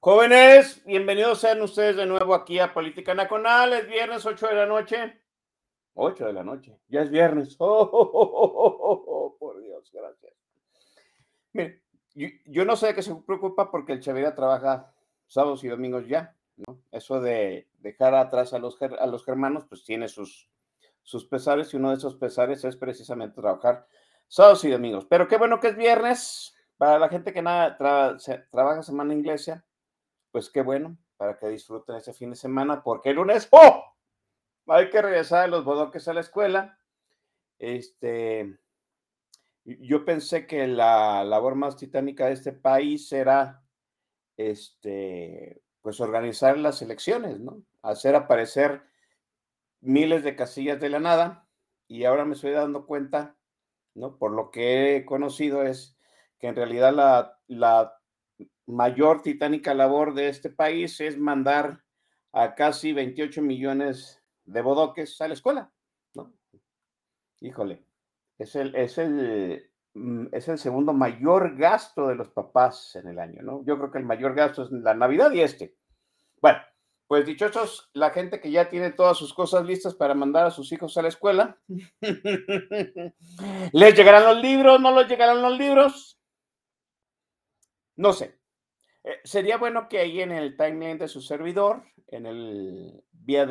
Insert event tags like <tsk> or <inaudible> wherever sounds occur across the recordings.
Jóvenes, bienvenidos sean ustedes de nuevo aquí a Política Nacional. Es viernes 8 de la noche. 8 de la noche. Ya es viernes. <laughs> Oh, oh, oh, oh, por Dios, gracias. Mire, yo, no sé de qué se preocupa porque el Chavira trabaja sábados y domingos ya, ¿no? Eso de dejar atrás a los, a los germanos, pues tiene sus, sus pesares y uno de esos pesares es precisamente trabajar sábados y domingos. Pero qué bueno que es viernes. Para la gente que nada trabaja semana inglesa, pues qué bueno, para que disfruten ese fin de semana, porque el lunes, ¡oh! Hay que regresar a los bodoques a la escuela. Este, yo pensé que la labor más titánica de este país era, este, pues organizar las elecciones, ¿no? Hacer aparecer miles de casillas de la nada, y ahora me estoy dando cuenta, ¿no? Por lo que he conocido es que en realidad la, la mayor titánica labor de este país es mandar a casi 28 millones de bodoques a la escuela, ¿no? Híjole, es el, es el, mm, es el segundo mayor gasto de los papás en el año, ¿no? Yo creo que el mayor gasto es la Navidad y este. Bueno, pues dichosos la gente que ya tiene todas sus cosas listas para mandar a sus hijos a la escuela. <laughs> ¿Les llegarán los libros? ¿No les llegarán los libros? No sé. Eh, sería bueno que ahí en el timeline de su servidor, en el vía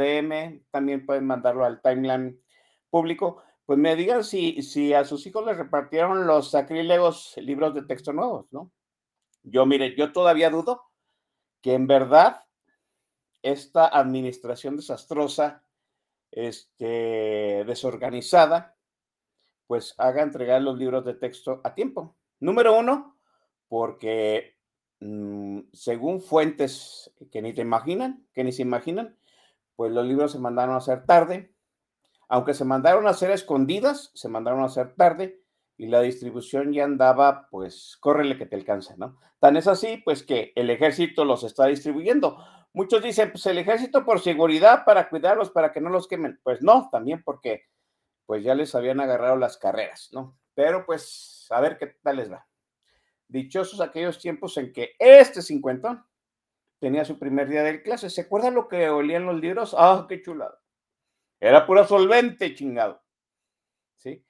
también pueden mandarlo al timeline público, pues me digan si, si a sus hijos les repartieron los sacrílegos libros de texto nuevos, ¿no? Yo, mire, yo todavía dudo que en verdad esta administración desastrosa, este, desorganizada, pues haga entregar los libros de texto a tiempo. Número uno, porque mm, según fuentes que ni te imaginan, que ni se imaginan, pues los libros se mandaron a hacer tarde. Aunque se mandaron a hacer escondidas, se mandaron a hacer tarde y la distribución ya andaba, pues, córrele que te alcanza, ¿no? Tan es así, pues, que el ejército los está distribuyendo. Muchos dicen, pues, el ejército por seguridad, para cuidarlos, para que no los quemen. Pues no, también porque, pues, ya les habían agarrado las carreras, ¿no? Pero, pues, a ver qué tal les va. Dichosos aquellos tiempos en que este cincuentón tenía su primer día de clase. ¿Se acuerdan lo que olían los libros? ¡Ah, qué chulado! Era puro solvente, chingado. ¿Sí?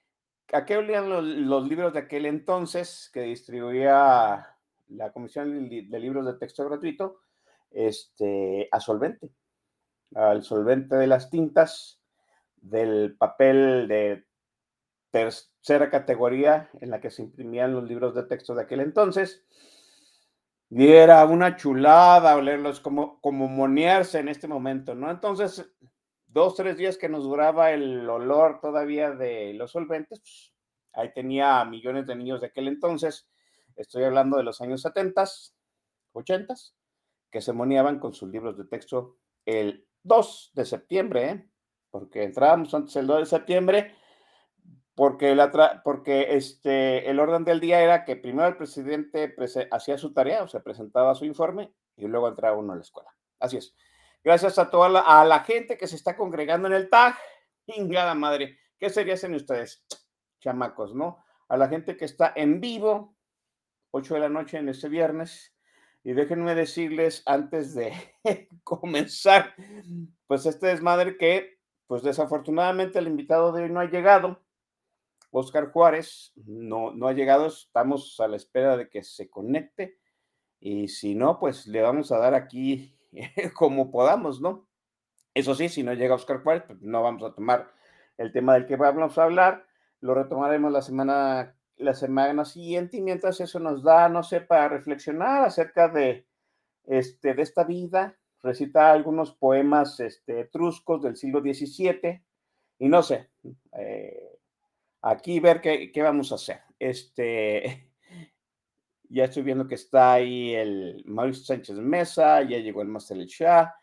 ¿A qué olían los, los libros de aquel entonces que distribuía la Comisión de Libros de Texto Gratuito? Este, a solvente. Al solvente de las tintas, del papel de tercera categoría en la que se imprimían los libros de texto de aquel entonces. Y era una chulada olerlos, como, como monearse en este momento, ¿no? Entonces, dos, tres días que nos duraba el olor todavía de los solventes, pues, Ahí tenía millones de niños de aquel entonces. Estoy hablando de los años 70, 80, que se moneaban con sus libros de texto el 2 de septiembre, ¿eh? porque entrábamos antes el 2 de septiembre, porque, la porque este, el orden del día era que primero el presidente hacía su tarea, o sea, presentaba su informe, y luego entraba uno a la escuela. Así es. Gracias a toda la, a la gente que se está congregando en el TAG. <laughs> Ingada madre, ¿qué sería sin ustedes? <tsk> Chamacos, ¿no? A la gente que está en vivo, 8 de la noche en este viernes. Y déjenme decirles antes de <laughs> comenzar, pues este desmadre que, pues desafortunadamente el invitado de hoy no ha llegado. Oscar Juárez no, no ha llegado, estamos a la espera de que se conecte. Y si no, pues le vamos a dar aquí <laughs> como podamos, ¿no? Eso sí, si no llega Oscar Juárez, pues no vamos a tomar el tema del que vamos a hablar, lo retomaremos la semana, la semana siguiente y mientras eso nos da, no sé, para reflexionar acerca de, este, de esta vida, recita algunos poemas este, etruscos del siglo XVII y no sé, eh, aquí ver qué, qué, vamos a hacer. Este, <laughs> Ya estoy viendo que está ahí el Mauricio Sánchez Mesa, ya llegó el Marcel Shah,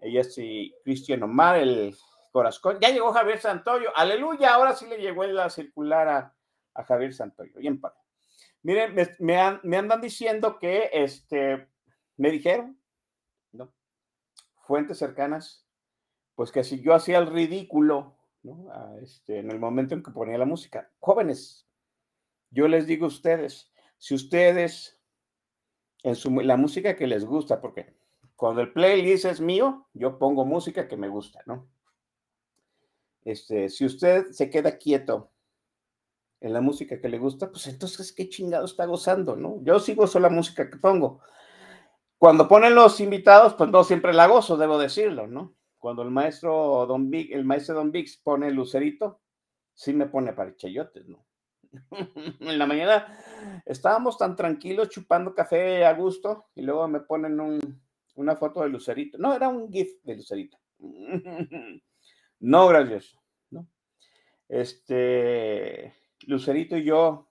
ya estoy Cristian Omar, el Corazón. Ya llegó Javier Santoyo. Aleluya, ahora sí le llegó la circular a, Javier Santoyo. Bien, padre. Miren, me, me, andan diciendo que este, me dijeron, ¿no? Fuentes cercanas, pues que si yo hacía el ridículo, ¿no? este, en el momento en que ponía la música. Jóvenes, yo les digo a ustedes, si ustedes, en su, la música que les gusta, porque cuando el playlist es mío, yo pongo música que me gusta, ¿no? Este, si usted se queda quieto en la música que le gusta, pues entonces qué chingado está gozando, ¿no? Yo sí gozo la música que pongo. Cuando ponen los invitados, pues no siempre la gozo, debo decirlo, ¿no? Cuando el maestro Don Big, el maestro Don Vix pone lucerito, sí me pone para chayotes, ¿no? <laughs> en la mañana estábamos tan tranquilos chupando café a gusto y luego me ponen una foto de Lucerito. No, era un GIF de Lucerito. <laughs> no, gracias. Este, Lucerito y yo,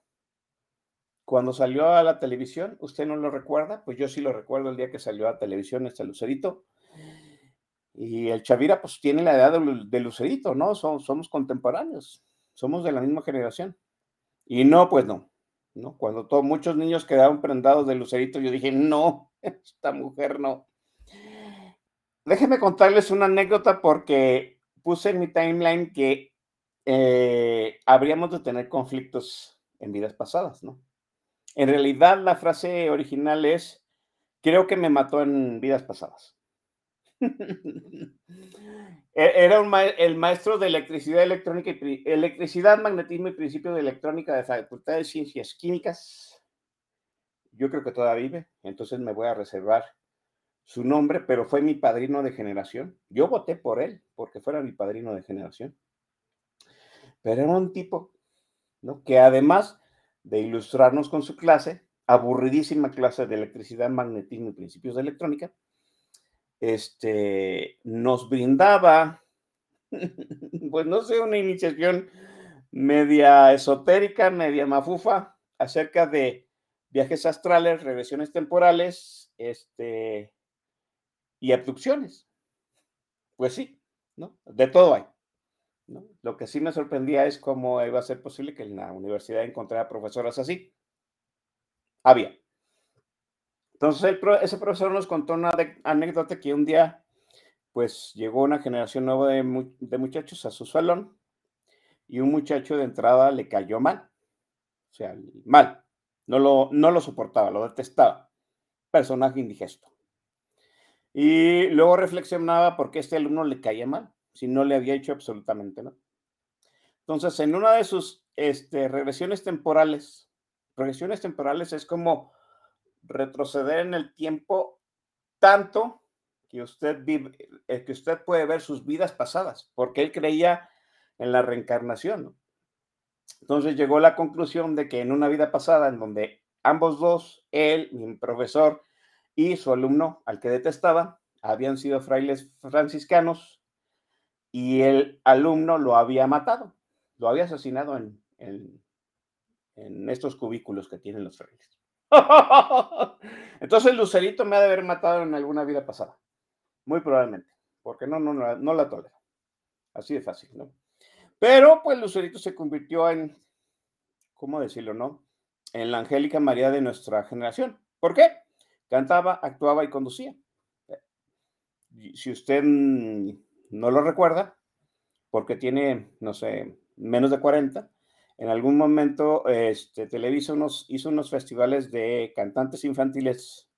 cuando salió a la televisión, ¿usted no lo recuerda? Pues yo sí lo recuerdo el día que salió a televisión este Lucerito. Y el Chavira, pues tiene la edad de, Lucerito, ¿no? somos contemporáneos, somos de la misma generación. Y no, pues no. ¿no? Cuando todos muchos niños quedaron prendados de lucerito, yo dije, no, <laughs> esta mujer no. Déjenme contarles una anécdota porque puse en mi timeline que eh, habríamos de tener conflictos en vidas pasadas, ¿no? En realidad la frase original es, creo que me mató en vidas pasadas. <laughs> E-, era el maestro de electricidad electrónica y electricidad, magnetismo y principio de electrónica de Facultad de Ciencias Químicas. Yo creo que todavía vive, entonces me voy a reservar su nombre, pero fue mi padrino de generación. Yo voté por él porque fuera mi padrino de generación. Pero era un tipo, ¿no? Que además de ilustrarnos con su clase, aburridísima clase de electricidad, magnetismo y principios de electrónica, este, nos brindaba, <laughs> pues no sé, una iniciación media esotérica, media mafufa, acerca de viajes astrales, regresiones temporales, este, y abducciones. Pues sí, ¿no? De todo hay. Lo que sí me sorprendía es cómo iba a ser posible que en la universidad encontrara profesoras así. Había. Entonces, ese profesor nos contó una anécdota que un día, pues, llegó una generación nueva de, muchachos a su salón y un muchacho de entrada le cayó mal. O sea, mal. No lo, no lo soportaba, lo detestaba. Personaje indigesto. Y luego reflexionaba por qué este alumno le caía mal, si no le había hecho absolutamente nada. Entonces, en una de sus este, regresiones temporales, regresiones temporales es como retroceder en el tiempo tanto que usted, vive, eh, que usted puede ver sus vidas pasadas, porque él creía en la reencarnación. Entonces llegó a la conclusión de que en una vida pasada, en donde ambos dos, él, mi profesor y su alumno, al que detestaba, habían sido frailes franciscanos y el alumno lo había matado, lo había asesinado en, en estos cubículos que tienen los frailes. <laughs> Entonces Lucerito me ha de haber matado en alguna vida pasada. Muy probablemente. Porque no, no, no, no la tolero. Así de fácil, ¿no? Pero pues Lucerito se convirtió en, ¿cómo decirlo, no? En la Angélica María de nuestra generación. ¿Por qué? Cantaba, actuaba y conducía. Si usted no lo recuerda, porque tiene, no sé, menos de 40, en algún momento este, Televisa hizo unos festivales de cantantes infantiles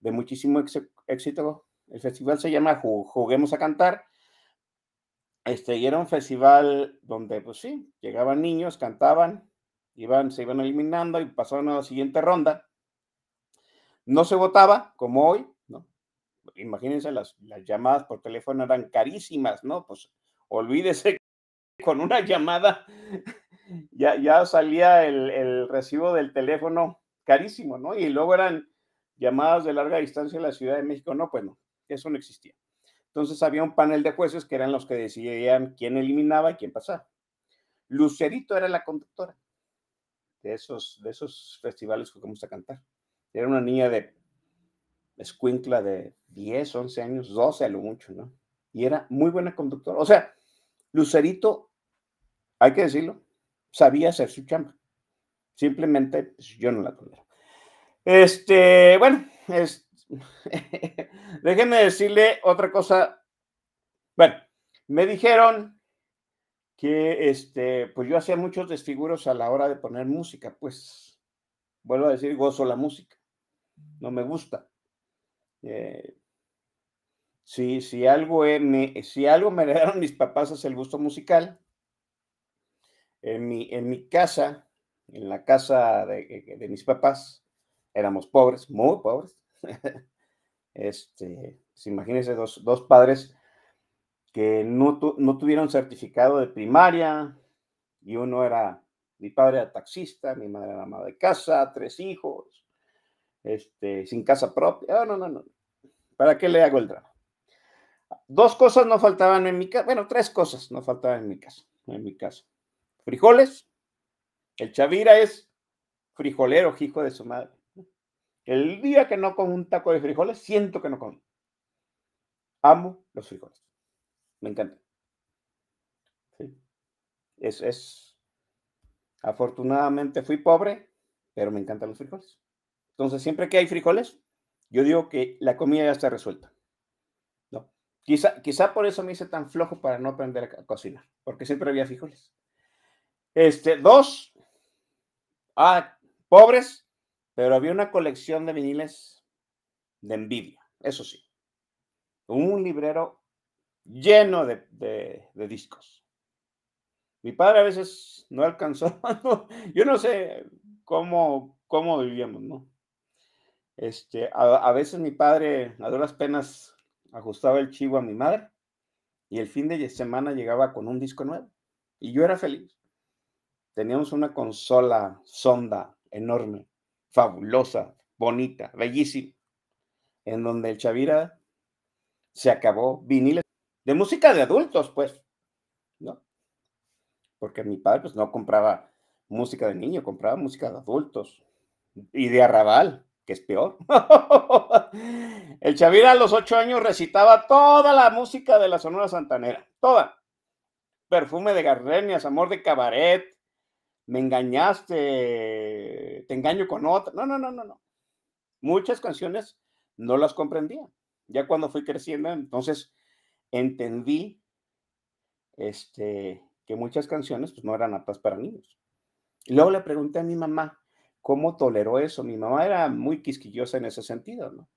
de muchísimo éxito. El festival se llama Juguemos a Cantar. Este, y era un festival donde, pues sí, llegaban niños, cantaban, iban, se iban eliminando y pasaban a la siguiente ronda. No se votaba, como hoy, ¿no? Imagínense, las, las llamadas por teléfono eran carísimas, ¿no? Pues olvídese <laughs> con una llamada ya, ya salía el, recibo del teléfono carísimo, ¿no? Y luego eran llamadas de larga distancia a la Ciudad de México. No, pues no, eso no existía. Entonces había un panel de jueces que eran los que decidían quién eliminaba y quién pasaba. Lucerito era la conductora de esos, de esos festivales que vamos a cantar. Era una niña de escuincla de 10, 11 años, 12 a lo mucho, ¿no? Y era muy buena conductora. O sea, Lucerito, hay que decirlo, sabía hacer su chamba. Simplemente pues, yo no la tolero. Este, bueno, es, <laughs> déjenme decirle otra cosa. Bueno, me dijeron que este, pues yo hacía muchos desfiguros a la hora de poner música, pues vuelvo a decir, gozo la música. No me gusta. Eh, si, algo me, si algo me <laughs> heredaron mis papás es el gusto musical, en mi, en mi casa, en la casa de, de mis papás, éramos pobres, muy pobres. <laughs> este, pues imagínense dos, dos, padres que no, no, tuvieron certificado de primaria y uno era, mi padre era taxista, mi madre era ama de casa, tres hijos, este, sin casa propia. no, no, no. ¿Para qué le hago el drama? Dos cosas no faltaban en mi casa, bueno, tres cosas no faltaban en mi casa, en mi casa frijoles. El Chavira es frijolero, hijo de su madre. El día que no como un taco de frijoles, siento que no como. Amo los frijoles. Me encanta. Es, es. Afortunadamente fui pobre, pero me encantan los frijoles. Entonces, siempre que hay frijoles, yo digo que la comida ya está resuelta. No. Quizá, quizá por eso me hice tan flojo para no aprender a cocinar, porque siempre había frijoles. Este, dos, ah, pobres, pero había una colección de viniles de envidia, eso sí. Un librero lleno de, discos. Mi padre a veces no alcanzó, <laughs> yo no sé cómo, cómo vivíamos, ¿no? Este, a, a, veces mi padre a duras penas ajustaba el chivo a mi madre y el fin de semana llegaba con un disco nuevo y yo era feliz teníamos una consola sonda enorme, fabulosa, bonita, bellísima, en donde el Chavira se acabó viniles de música de adultos, pues, ¿no? Porque mi padre, pues, no compraba música de niño, compraba música de adultos y de arrabal, que es peor. <laughs> el Chavira a los ocho años recitaba toda la música de la Sonora Santanera, toda. Perfume de gardenias, amor de cabaret, me engañaste, te engaño con otra. No, no, no, no, no. Muchas canciones no las comprendía. Ya cuando fui creciendo, entonces entendí este, que muchas canciones pues, no eran aptas para niños. Y luego le pregunté a mi mamá cómo toleró eso. Mi mamá era muy quisquillosa en ese sentido, ¿no?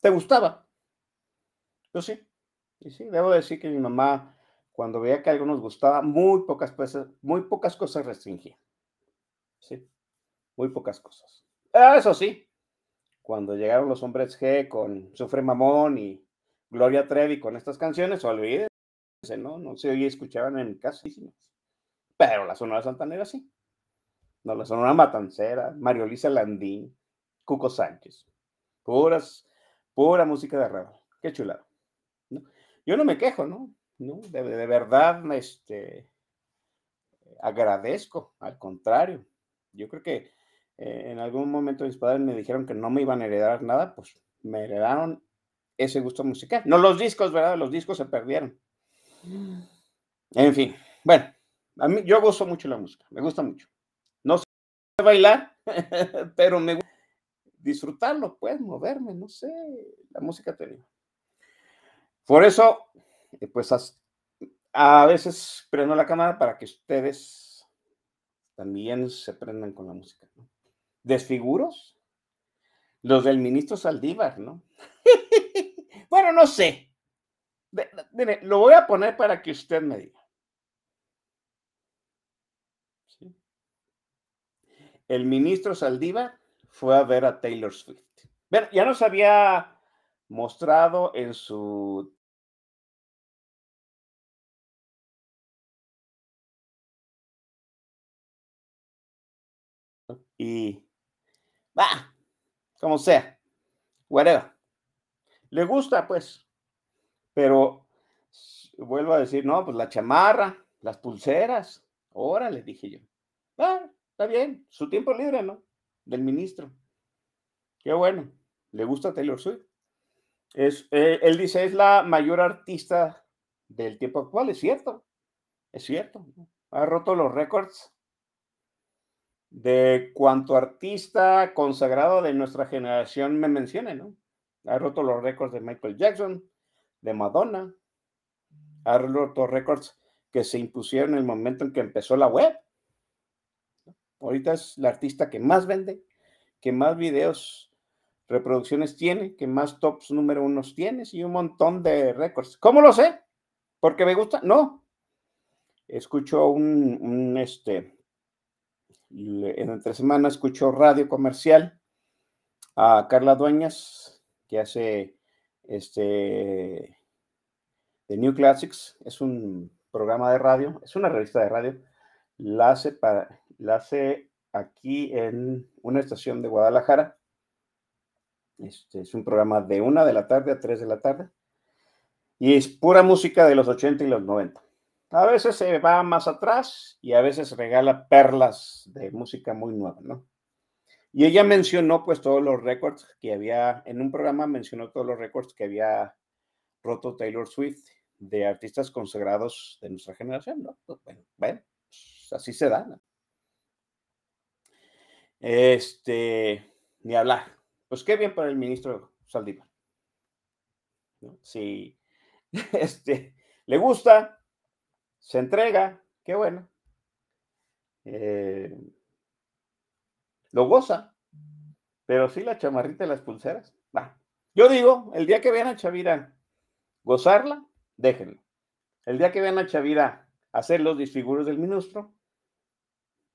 ¿Te gustaba? Yo sí. Y sí, debo decir que mi mamá cuando veía que algo nos gustaba, muy pocas cosas, muy pocas cosas restringía. Sí, muy pocas cosas. Ah, eso sí, cuando llegaron los hombres G con Sufre Mamón y Gloria Trevi con estas canciones, olvídense, ¿no? No se oía, escuchaban en casa. Pero la Sonora Santanera sí. No, la Sonora Matancera, Mario Lisa Landín, Cuco Sánchez. Puras, pura música de arrabal. Qué chulada. Yo no me quejo, ¿no? ¿No? De, verdad, este, agradezco, al contrario. Yo creo que eh, en algún momento mis padres me dijeron que no me iban a heredar nada, pues me heredaron ese gusto musical. No los discos, ¿verdad? Los discos se perdieron. En fin, bueno, a mí yo gozo mucho la música, me gusta mucho. No sé bailar, <laughs> pero me gusta disfrutarlo, pues, moverme, no sé, la música tenía. Por eso, pues a veces prendo la cámara para que ustedes también se prendan con la música. ¿Desfiguros? Los del ministro Saldívar, ¿no? <laughs> bueno, no sé. Mire, lo voy a poner para que usted me diga. El ministro Saldívar fue a ver a Taylor Swift. ya nos había mostrado en su y va, como sea, whatever. Le gusta, pues, pero vuelvo a decir, no, pues la chamarra, las pulseras, órale, dije yo. Ah, está bien, su tiempo libre, ¿no? Del ministro. Qué bueno, le gusta Taylor Swift. Es, eh, él dice, es la mayor artista del tiempo actual, es cierto, es cierto. Ha roto los récords de cuanto artista consagrado de nuestra generación me mencione, ¿no? Ha roto los récords de Michael Jackson, de Madonna, ha roto récords que se impusieron en el momento en que empezó la web. Ahorita es la artista que más vende, que más videos, reproducciones tiene, que más tops número unos tiene y un montón de récords. ¿Cómo lo sé? ¿Porque me gusta? No. Escucho un, un este, en entre semana escucho radio comercial a Carla Dueñas, que hace este The New Classics, es un programa de radio, es una revista de radio, la hace, para, la hace aquí en una estación de Guadalajara. Este es un programa de una de la tarde a tres de la tarde. Y es pura música de los 80 y los 90. A veces se va más atrás y a veces regala perlas de música muy nueva, ¿no? Y ella mencionó pues todos los récords que había, en un programa mencionó todos los récords que había roto Taylor Swift de artistas consagrados de nuestra generación, ¿no? Pues, bueno, pues, así se da, ¿no? Este, ni hablar. Pues qué bien para el ministro Saldívar. ¿no? Si <laughs> este, le gusta, se entrega, qué bueno. Eh, lo goza, pero sí la chamarrita y las pulseras. Va. Yo digo, el día que vean a Chavira gozarla, déjenlo. El día que vean a Chavira hacer los disfiguros del ministro,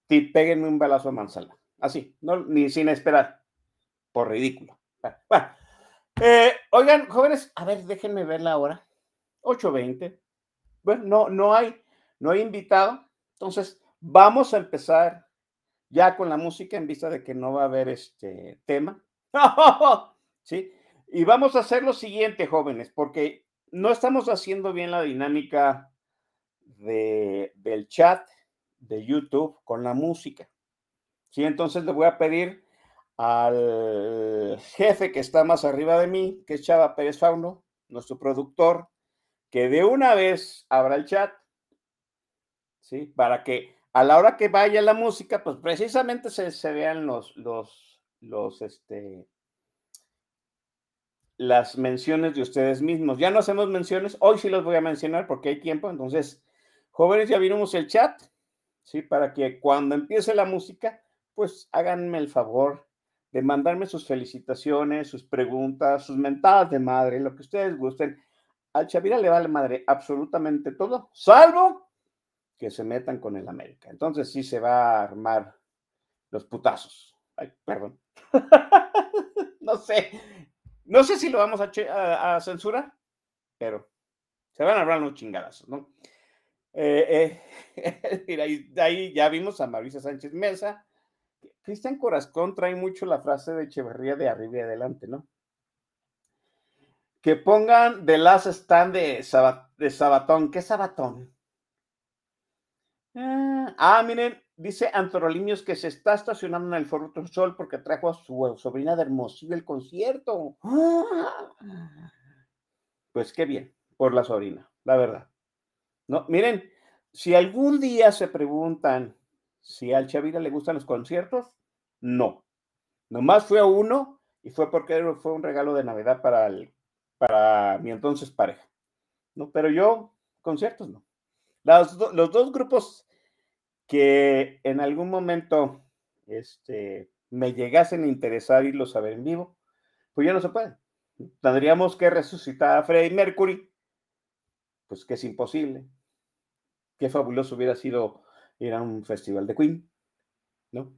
péguenme un balazo a Manzala. Así, no, ni sin esperar. Por ridículo. Eh, oigan, jóvenes, a ver, déjenme ver la hora. 8.20 bueno, no, no hay, no hay invitado. Entonces, vamos a empezar ya con la música en vista de que no va a haber este tema. <laughs> ¿Sí? Y vamos a hacer lo siguiente, jóvenes, porque no estamos haciendo bien la dinámica de, del chat de YouTube con la música. ¿Sí? Entonces le voy a pedir al jefe que está más arriba de mí, que es Chava Pérez Fauno, nuestro productor, que de una vez abra el chat, ¿sí? Para que a la hora que vaya la música, pues precisamente se, vean los, los, los, este, las menciones de ustedes mismos. Ya no hacemos menciones, hoy sí los voy a mencionar porque hay tiempo, entonces, jóvenes, ya vimos el chat, ¿sí? Para que cuando empiece la música, pues háganme el favor de mandarme sus felicitaciones, sus preguntas, sus mentadas de madre, lo que ustedes gusten al Chavira le vale madre absolutamente todo, salvo que se metan con el América. Entonces sí se va a armar los putazos. Ay, perdón. <laughs> no sé. No sé si lo vamos a, censurar, pero se van a armar los chingadazos, ¿no? Eh, eh, <laughs> ahí, ahí, ya vimos a Marisa Sánchez Mesa. Cristian Corazón trae mucho la frase de Echeverría de arriba y adelante, ¿no? Que pongan The Last Stand de, de Sabatón. ¿Qué Sabatón? Ah, ah, miren, dice Antorolimios que se está estacionando en el Foro Sol porque trajo a su sobrina de Hermosillo el concierto. Pues qué bien, por la sobrina, la verdad. No, miren, si algún día se preguntan si al Chavira le gustan los conciertos, no. Nomás fue a uno y fue porque fue un regalo de Navidad para, el, para mi entonces pareja. No, pero yo, conciertos no. Los, los dos grupos que en algún momento este, me llegasen a interesar irlos a ver en vivo, pues ya no se puede. Tendríamos que resucitar a Freddie Mercury, pues que es imposible. Qué fabuloso hubiera sido ir a un festival de Queen, ¿no?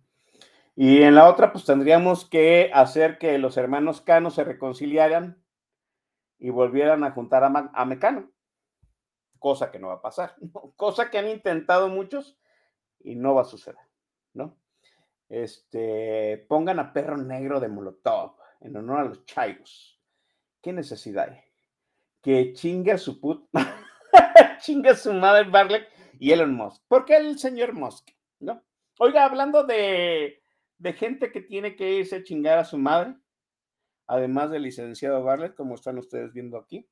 Y en la otra, pues tendríamos que hacer que los hermanos Cano se reconciliaran y volvieran a juntar a, Mecano, cosa que no va a pasar, <laughs> cosa que han intentado muchos y no va a suceder, ¿no? Este, pongan a Perro Negro de Molotov en honor a los chayos. ¿Qué necesidad hay? Que chingue a su put, <laughs> chingue a su madre Barlett y Elon Musk. ¿Por qué el señor Musk? ¿No? Oiga, hablando de, de gente que tiene que irse a chingar a su madre, además del licenciado Barlett, como están ustedes viendo aquí.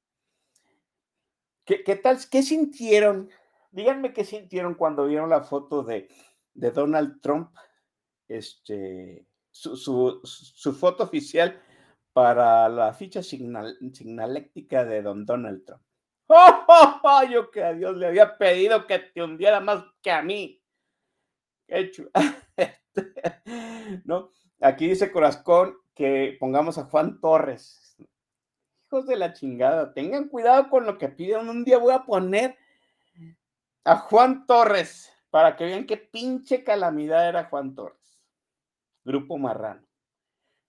¿Qué, tal? ¿Qué sintieron? Díganme qué sintieron cuando vieron la foto de, Donald Trump, este, su, foto oficial para la ficha signal, signaléctica de don Donald Trump. ¡Oh, <laughs> Yo que a Dios le había pedido que te hundiera más que a mí. Qué. <laughs> ¿No? Aquí dice Corazón que pongamos a Juan Torres. Hijos de la chingada, tengan cuidado con lo que piden. Un día voy a poner a Juan Torres para que vean qué pinche calamidad era Juan Torres. Grupo Marrano.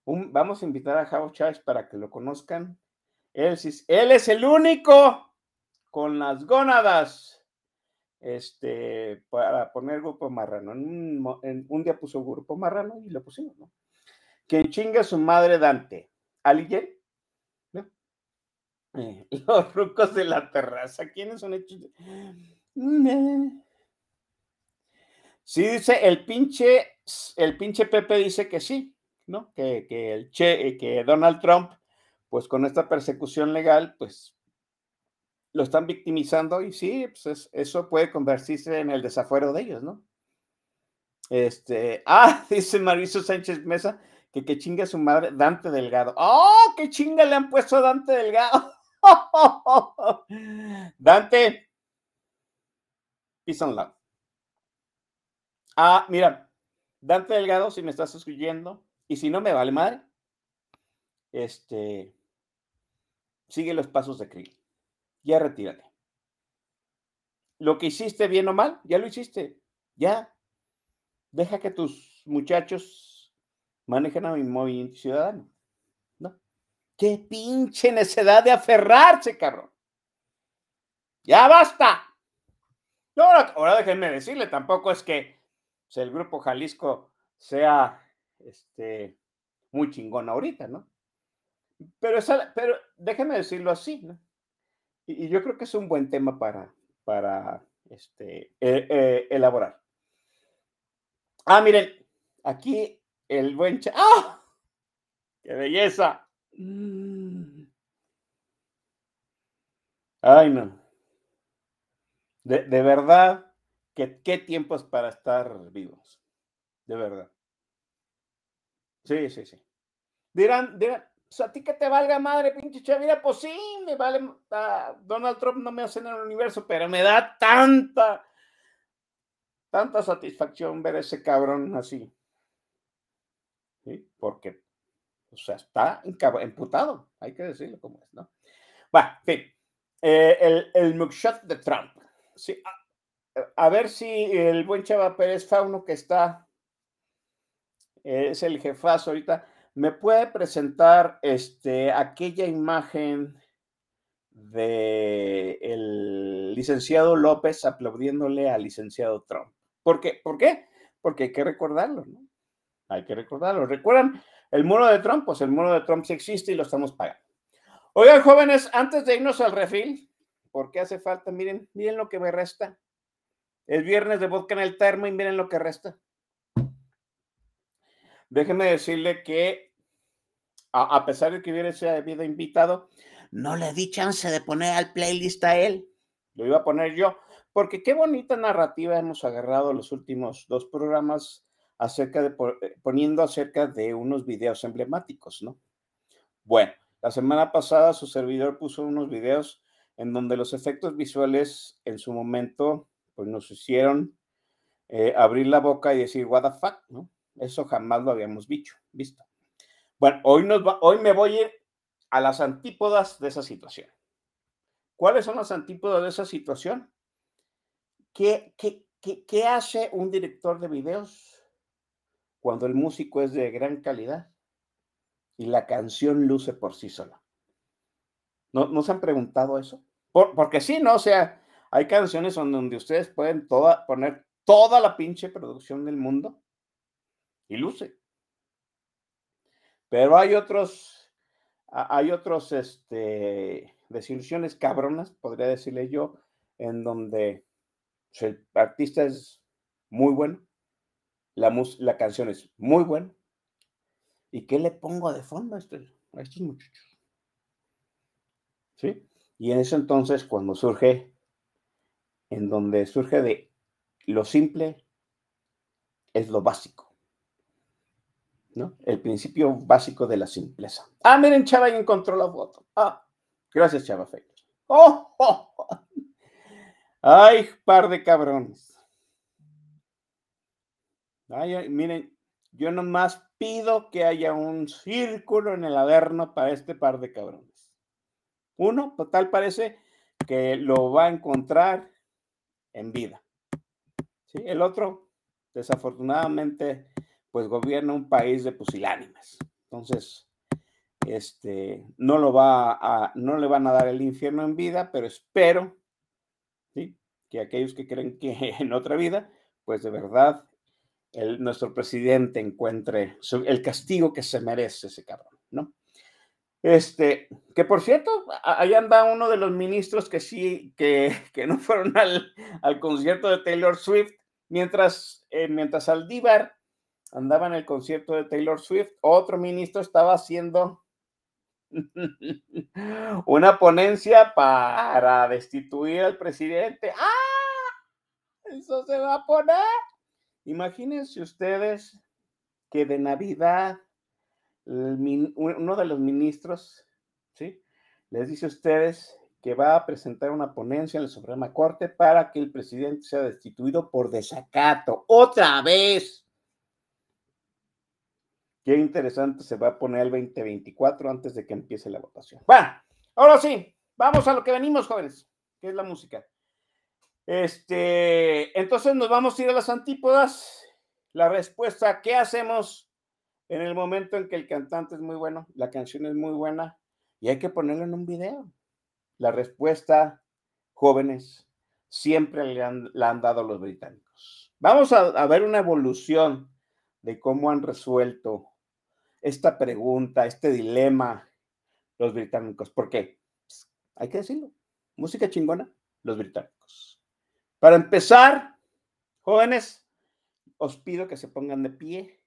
vamos a invitar a Javo Chávez para que lo conozcan. Él, él es el único con las gónadas, este, para poner grupo marrano. En un, día puso grupo marrano y lo pusimos, ¿no? Que chinga su madre Dante. ¿Alguien? ¿No? Eh, <laughs> los rucos de la terraza, ¿quiénes son hechos? Sí, dice el pinche, el pinche Pepe dice que sí, ¿no? Que, que el che, que Donald Trump, pues con esta persecución legal, pues lo están victimizando y sí, pues eso puede convertirse en el desafuero de ellos, ¿no? Este, <laughs> ah, dice Mauricio Sánchez Mesa que que chingue su madre Dante Delgado. ¡Oh, qué chinga le han puesto a Dante Delgado! <laughs> Dante, peace and love. Ah, mira, Dante Delgado, si me estás escuchando, y si no me vale madre, este, sigue los pasos de Krill ya retírate. Lo que hiciste bien o mal, ya lo hiciste. Ya. Deja que tus muchachos manejen a mi movimiento ciudadano. ¿No? Qué pinche necedad de aferrarse, cabrón. Ya basta. No, ahora, déjenme decirle, tampoco es que el grupo Jalisco sea este, muy chingón ahorita, ¿no? Pero, pero déjenme decirlo así, ¿no? Y, yo creo que es un buen tema para, para este, e, e, elaborar. Ah, miren, aquí el buen... ¡Ah! ¡Qué belleza! Ay, no. De, de verdad, que, qué tiempos para estar vivos. De verdad. Sí, sí, sí. Dirán, dirán, pues a ti que te valga madre, pinche Chavira, pues sí, me vale, ah, Donald Trump no me hace en el universo, pero me da tanta, tanta satisfacción ver a ese cabrón así. Porque, o sea, está emputado, hay que decirlo como es, ¿no? Va, fin, eh, el, el mugshot de Trump. Sí, a, a, ver si el buen Chava Pérez Fauno, que está, es el jefazo ahorita, ¿Me puede presentar este, aquella imagen de el licenciado López aplaudiéndole al licenciado Trump? ¿Por qué? ¿Por qué? Porque hay que recordarlo, ¿no? Hay que recordarlo. ¿Recuerdan el muro de Trump? Pues el muro de Trump sí existe y lo estamos pagando. Oigan, jóvenes, antes de irnos al refil, porque hace falta, miren, miren lo que me resta. Es viernes de vodka en el termo y miren lo que resta. Déjeme decirle que, a, pesar de que hubiera habido invitado, no le di chance de poner al playlist a él. Lo iba a poner yo, porque qué bonita narrativa hemos agarrado los últimos dos programas acerca de eh, poniendo acerca de unos videos emblemáticos, ¿no? Bueno, la semana pasada su servidor puso unos videos en donde los efectos visuales en su momento pues nos hicieron eh, abrir la boca y decir, what the fuck, ¿no? Eso jamás lo habíamos visto. Bueno, hoy, nos va, hoy me voy a a las antípodas de esa situación. ¿Cuáles son las antípodas de esa situación? ¿Qué, qué, qué, qué hace un director de videos cuando el músico es de gran calidad y la canción luce por sí sola? ¿No, ¿no se han preguntado eso? porque sí, ¿no? O sea, hay canciones donde ustedes pueden toda, poner toda la pinche producción del mundo y luce. Pero hay otros, hay otros, este, desilusiones cabronas, podría decirle yo, en donde el artista es muy bueno, la, la canción es muy buena. ¿Y qué le pongo de fondo a estos, a estos muchachos? ¿Sí? Y en eso entonces, cuando surge, en donde surge de lo simple, es lo básico. ¿no? El principio básico de la simpleza. Ah, miren, Chava ya encontró la foto. Ah, gracias, Chava ¡Oh, oh, oh! ¡Ay, par de cabrones! Miren, yo nomás pido que haya un círculo en el averno para este par de cabrones. Uno, total, parece que lo va a encontrar en vida. El otro, desafortunadamente, pues gobierna un país de pusilánimes. Entonces, este, no lo va a, no le van a dar el infierno en vida, pero espero, ¿sí? Que aquellos que creen que <laughs> en otra vida, pues de verdad, el, nuestro presidente encuentre el castigo que se merece ese cabrón, ¿no? Este, que por cierto, ahí anda uno de los ministros que sí, que, <laughs> que no fueron al, al, concierto de Taylor Swift, mientras, eh, mientras andaba en el concierto de Taylor Swift, otro ministro estaba haciendo <laughs> una ponencia para destituir al presidente. ¡Ah! Eso se va a poner. Imagínense ustedes que de Navidad uno de los ministros, ¿sí? Les dice a ustedes que va a presentar una ponencia en la Suprema Corte para que el presidente sea destituido por desacato. Otra vez. Qué interesante se va a poner el 2024 antes de que empiece la votación. Bueno, ahora sí, vamos a lo que venimos, jóvenes, que es la música. Este, entonces nos vamos a ir a las antípodas. La respuesta, ¿qué hacemos en el momento en que el cantante es muy bueno, la canción es muy buena y hay que ponerlo en un video? La respuesta, jóvenes, siempre la han dado los británicos. Vamos a, a ver una evolución de cómo han resuelto esta pregunta, este dilema los británicos. ¿Por qué? Pues, hay que decirlo. Música chingona, los británicos. Para empezar, jóvenes, os pido que se pongan de pie,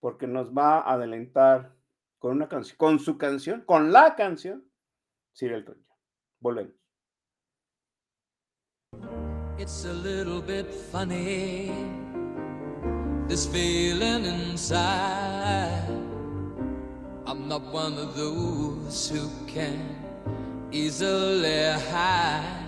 porque nos va a adelantar con una canción, con su canción, con la canción, Sir Elton. Volvemos. It's a little bit funny. this feeling inside. I'm not one of those who can easily hide.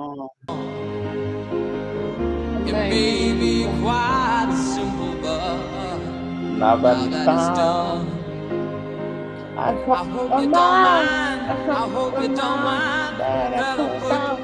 Now that now it's that it's done, done. I I hope hope you you don't don't mind. mind. I hope you don't mind that I that I put put down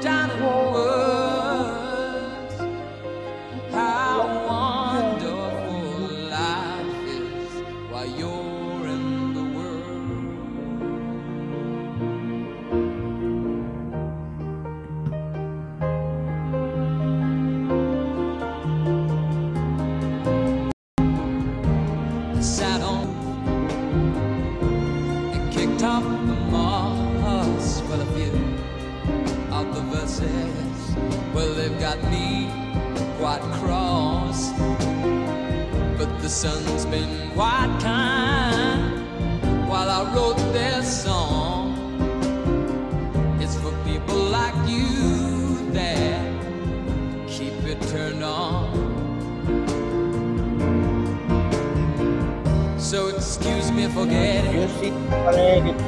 me quite cross. But the sun's been quite kind while I wrote this song. It's for people like you that keep it turned on. So excuse me for getting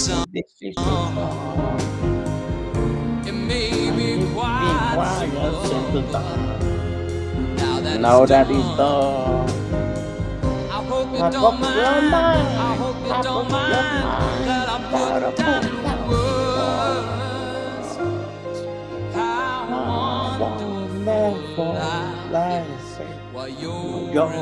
Song. This is the song. It may be quite Quiet, simple, simple but song. now that Now it's that is done, done. I hope you I don't hope mind. I hope you I don't hope mind mind that I put down in words how Wonderful life is while you're, you're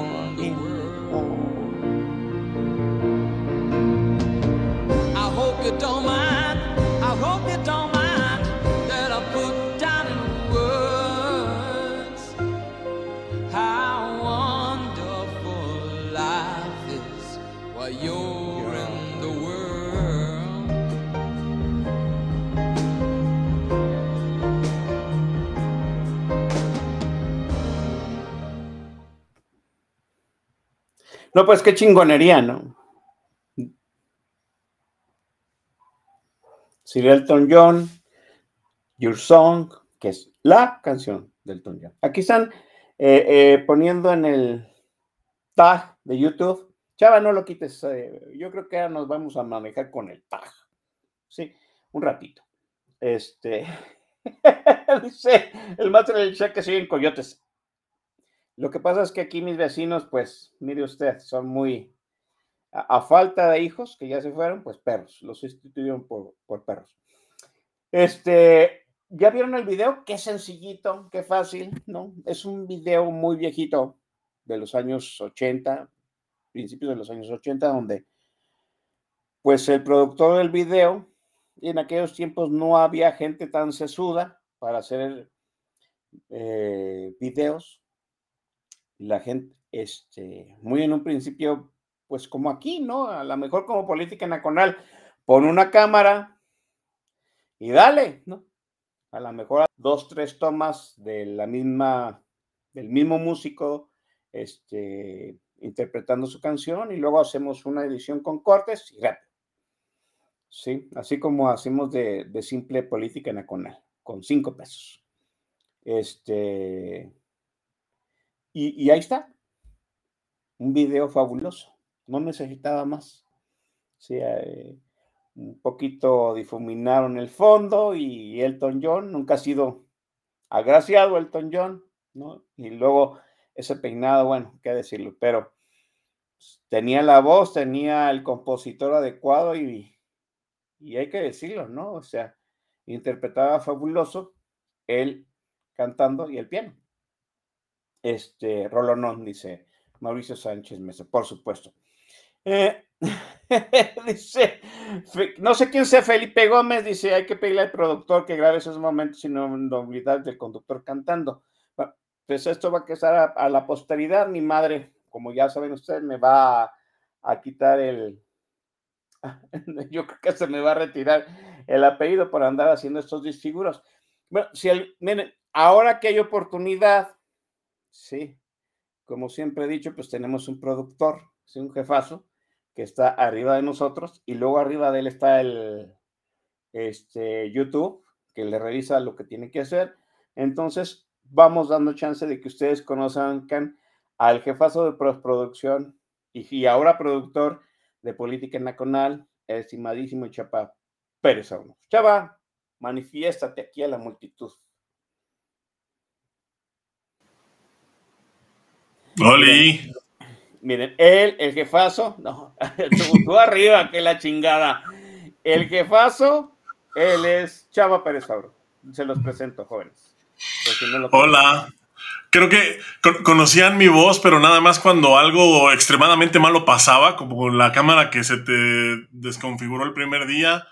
you don't mind. I hope you don't mind that I put down in words how wonderful life is while you're in the world. No, pues qué chingonería, ¿no? Sir Elton John, Your Song, que es la canción de Elton John. Aquí están eh, eh, poniendo en el tag de YouTube. Chava, no lo quites. eh, yo creo que ahora nos vamos a manejar con el tag. Sí, un ratito. Este. <laughs> dice el maestro del chat que siguen coyotes. Lo que pasa es que aquí mis vecinos, pues, mire usted, son muy, a, falta de hijos que ya se fueron, pues perros, los sustituyeron por, por perros. Este, ¿ya vieron el video? Qué sencillito, qué fácil, ¿no? Es un video muy viejito de los años 80, principios de los años 80, donde, pues, el productor del video, y en aquellos tiempos no había gente tan sesuda para hacer eh, videos, la gente, este, muy en un principio, pues como aquí, ¿no? A lo mejor como política nacional, pon una cámara y dale, ¿no? A lo mejor dos, tres tomas de la misma, del mismo músico, este, interpretando su canción y luego hacemos una edición con cortes y rápido. Sí, así como hacemos de, de simple política nacional, con cinco pesos. Este, y, y ahí está. Un video fabuloso. No necesitaba más. O sea, eh, un poquito difuminaron el fondo y Elton John nunca ha sido agraciado Elton John, ¿no? Y luego ese peinado, bueno, qué decirlo, pero tenía la voz, tenía el compositor adecuado y, y hay que decirlo, ¿no? O sea, interpretaba fabuloso él cantando y el piano. Este, Rolonón, dice Mauricio Sánchez Mesa, por supuesto. <laughs> Dice, no sé quién sea Felipe Gómez, dice, hay que pedirle al productor que grabe esos momentos sin olvidar del conductor cantando. Pues esto va a quedar a, la posteridad. Mi madre, como ya saben ustedes, me va a, quitar el, <laughs> yo creo que se me va a retirar el apellido por andar haciendo estos disfiguros. Bueno, si el, miren, ahora que hay oportunidad, sí, como siempre he dicho, pues tenemos un productor, ¿sí? un jefazo, que está arriba de nosotros, y luego arriba de él está el este, YouTube, que le revisa lo que tiene que hacer. Entonces, vamos dando chance de que ustedes conozcan al jefazo de postproducción y, y ahora productor de Política Nacional, el estimadísimo Chapa Pérez Chava, manifiéstate aquí a la multitud. Oli. Miren, él, el jefazo, no, <laughs> tú, arriba, que la chingada. El jefazo, él es Chava Pérez Sauro. Se los presento, jóvenes. Hola. Creo que conocían mi voz, pero nada más cuando algo extremadamente malo pasaba, como la cámara que se te desconfiguró el primer día,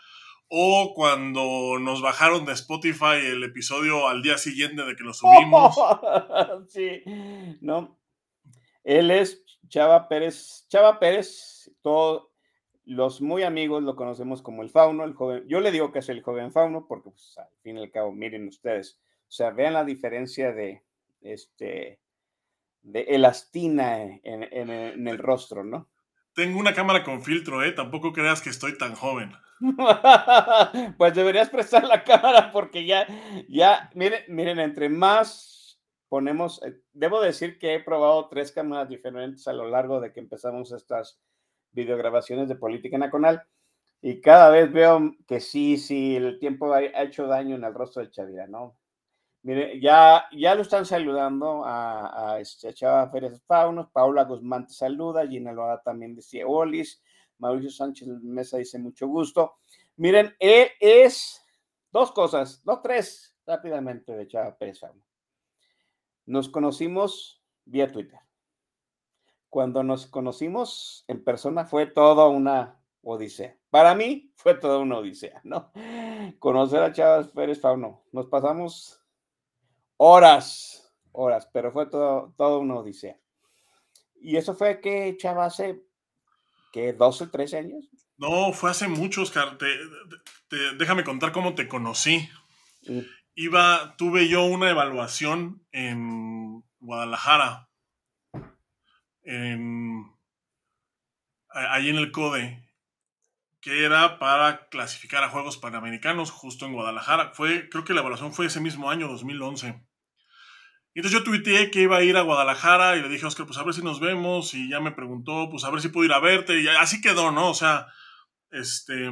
o cuando nos bajaron de Spotify el episodio al día siguiente de que lo subimos. <laughs> sí, no. Él es Chava Pérez. Chava Pérez, todos los muy amigos lo conocemos como el fauno, el joven. Yo le digo que es el joven fauno porque, pues, al fin y al cabo, miren ustedes, o sea, vean la diferencia de, este, de elastina en, el rostro, ¿no? Tengo una cámara con filtro, ¿eh? Tampoco creas que estoy tan joven. <laughs> pues deberías prestar la <laughs> cámara porque ya, ya, miren, miren, entre más ponemos, eh, debo decir que he probado tres cámaras diferentes a lo largo de que empezamos estas videograbaciones de política nacional y cada vez veo que sí, sí, el tiempo ha, hecho daño en el rostro de Chavira, ¿no? Mire, ya, ya lo están saludando a, a este Chava Pérez Faunos, Paula Guzmán te saluda, Gina Loada también decía Olis, Mauricio Sánchez Mesa dice mucho gusto. Miren, él es dos cosas, no tres, rápidamente de Chava Pérez Faunos. Nos conocimos vía Twitter. Cuando nos conocimos en persona fue toda una odisea. Para mí fue toda una odisea, ¿no? Conocer a Chava Pérez Fauno. Nos pasamos horas, horas, pero fue todo, todo una odisea. Y eso fue que Chava hace, que 12, 13 años. No, fue hace muchos, Oscar. déjame contar cómo te conocí. Mm. Iba, tuve yo una evaluación en Guadalajara, en, ahí en el CODE, que era para clasificar a Juegos Panamericanos justo en Guadalajara. Fue, creo que la evaluación fue ese mismo año, 2011. Y entonces yo tuiteé que iba a ir a Guadalajara y le dije Oscar, pues a ver si nos vemos. Y ya me preguntó, pues a ver si puedo ir a verte. Y así quedó, ¿no? O sea, este.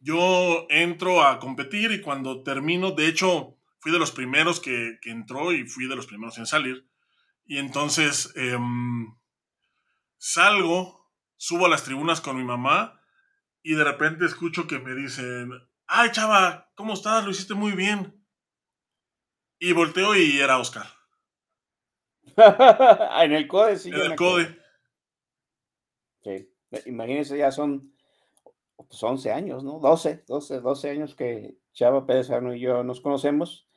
Yo entro a competir y cuando termino, de hecho, fui de los primeros que, entró y fui de los primeros en salir. Y entonces em, salgo, subo a las tribunas con mi mamá y de repente escucho que me dicen, ay chava, ¿cómo estás? Lo hiciste muy bien. Y volteo y era Oscar. <laughs> en el CODE, sí. En el CODE. Sí. Imagínense, ya son pues 11 años, ¿no? 12, 12, 12 años que Chava Pérez Arno y yo nos conocemos.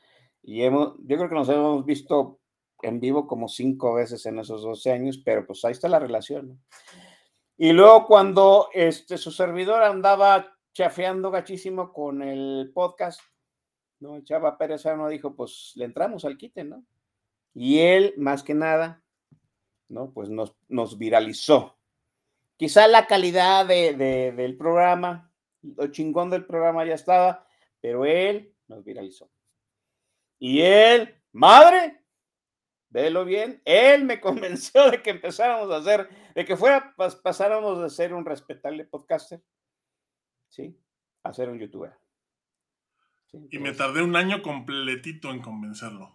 Y hemos, yo creo que nos hemos visto en vivo como cinco veces en esos 12 años, pero pues ahí está la relación. ¿no? Y luego cuando este, su servidor andaba chafeando gachísimo con el podcast, ¿no? Chava Pérez no dijo, pues le entramos al quite, ¿no? Y él, más que nada, ¿no? Pues nos, nos viralizó. Quizá la calidad de, del programa, lo chingón del programa ya estaba, pero él nos viralizó. Y él, madre, velo bien, él me <laughs> convenció de que empezáramos a hacer, de que fuera, pasáramos de ser un respetable podcaster, ¿sí? A ser un youtuber y me tardé un año completito en convencerlo.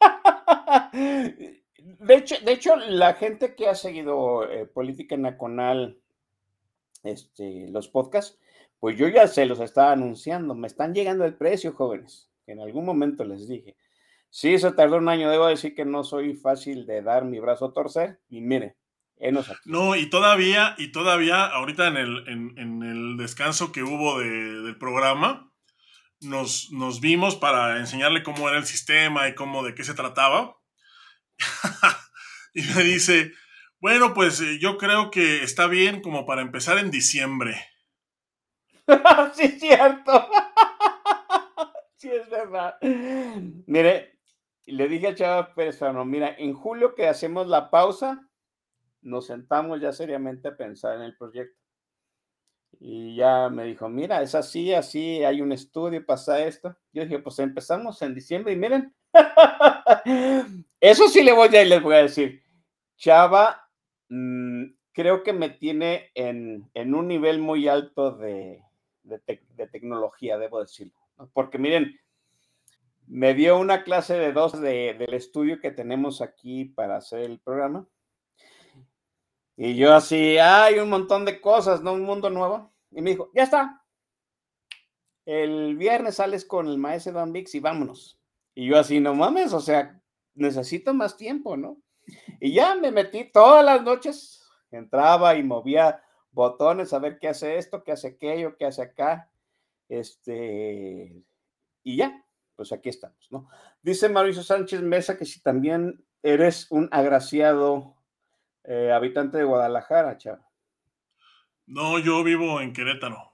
<laughs> de, hecho, de hecho, la gente que ha seguido eh, Política Nacional, este, los podcasts, pues yo ya se los estaba anunciando. Me están llegando el precio, jóvenes. En algún momento les dije. Sí, se tardó un año. Debo decir que no soy fácil de dar mi brazo a torcer. Y mire, no, y todavía, y todavía, ahorita en el, en, el descanso que hubo del programa, nos, nos vimos para enseñarle cómo era el sistema y cómo de qué se trataba. <laughs> y me dice, bueno, pues eh, yo creo que está bien como para empezar en diciembre. <laughs> sí, es cierto. <laughs> sí, es verdad. Mire, le dije a Chava Pérez mira, en julio que hacemos la pausa, nos sentamos ya seriamente a pensar en el proyecto. Y ya me dijo, mira, es así, así, hay un estudio, pasa esto. Yo dije, pues empezamos en diciembre y miren, <laughs> eso sí le voy a, les voy a decir, Chava, mm, creo que me tiene en, un nivel muy alto de, tecnología, debo decirlo. Porque miren, me dio una clase de dos del estudio que tenemos aquí para hacer el programa. Y yo así, hay un montón de cosas, ¿no? Un mundo nuevo. Y me dijo, ya está. El viernes sales con el maestro Van Vix y vámonos. Y yo así, no mames, o sea, necesito más tiempo, ¿no? Y ya me metí todas las noches, entraba y movía botones a ver qué hace esto, qué hace aquello, qué hace acá. Este, y ya, pues aquí estamos, ¿no? Dice Mauricio Sánchez Mesa que si también eres un agraciado eh, habitante de Guadalajara, chavo. No, yo vivo en Querétaro.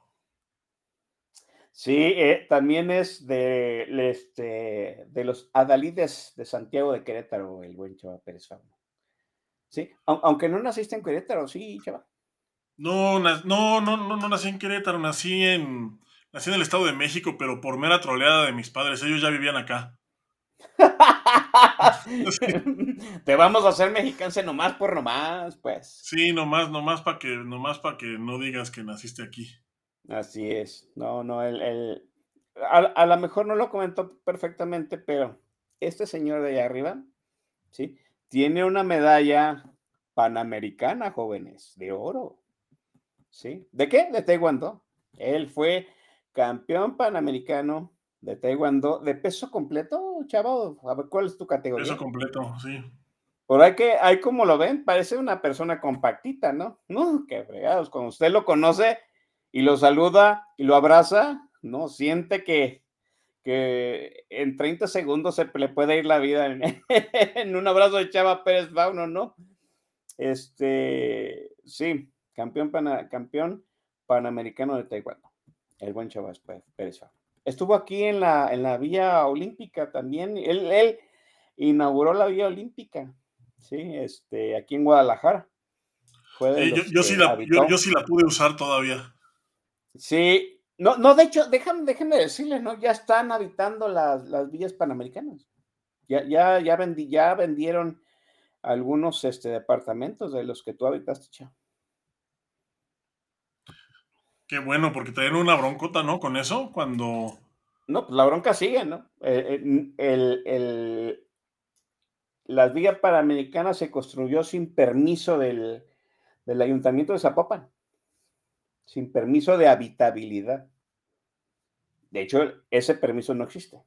Sí, eh, también es de, este, de los Adalides de Santiago de Querétaro, el buen Chava Pérez Fauno. Sí, aunque no naciste en Querétaro, sí, Chava. No, no, no, no, no nací en Querétaro, nací en, nací en el Estado de México, pero por mera troleada de mis padres, ellos ya vivían acá. <laughs> <laughs> Te vamos a hacer mexicanse nomás por nomás, pues. Sí, nomás, nomás para que, nomás para que no digas que naciste aquí. Así es. No, no, el, a, lo mejor no lo comentó perfectamente, pero este señor de allá arriba, ¿sí? Tiene una medalla panamericana, jóvenes, de oro. ¿Sí? ¿De qué? De Taekwondo. Él fue campeón panamericano de Taekwondo, de peso completo, chavo. A ver, ¿cuál es tu categoría? Peso completo, sí. Por ahí que, hay como lo ven, parece una persona compactita, ¿no? No, qué fregados. Cuando usted lo conoce y lo saluda y lo abraza, ¿no? Siente que, que en 30 segundos se le puede ir la vida en, <laughs> un abrazo de Chava Pérez Bauno, ¿no? Este, sí, campeón, campeón panamericano de Taekwondo. El buen Chava Pérez Bauno. Estuvo aquí en la, en la Vía Olímpica también. Él, él inauguró la Vía Olímpica, sí, este, aquí en Guadalajara. yo, sí la, yo, sí la, pude usar todavía. Sí, no, no, de hecho, déjame, déjenme decirles, ¿no? Ya están habitando las, las villas panamericanas. Ya, ya, ya, ya vendieron algunos este, departamentos de los que tú habitaste, Chao. Qué bueno, porque traen una broncota, ¿no? Con eso, cuando... No, pues la bronca sigue, ¿no? Eh, eh, el, las vías panamericanas se construyó sin permiso del, ayuntamiento de Zapopan, sin permiso de habitabilidad. De hecho, ese permiso no existe.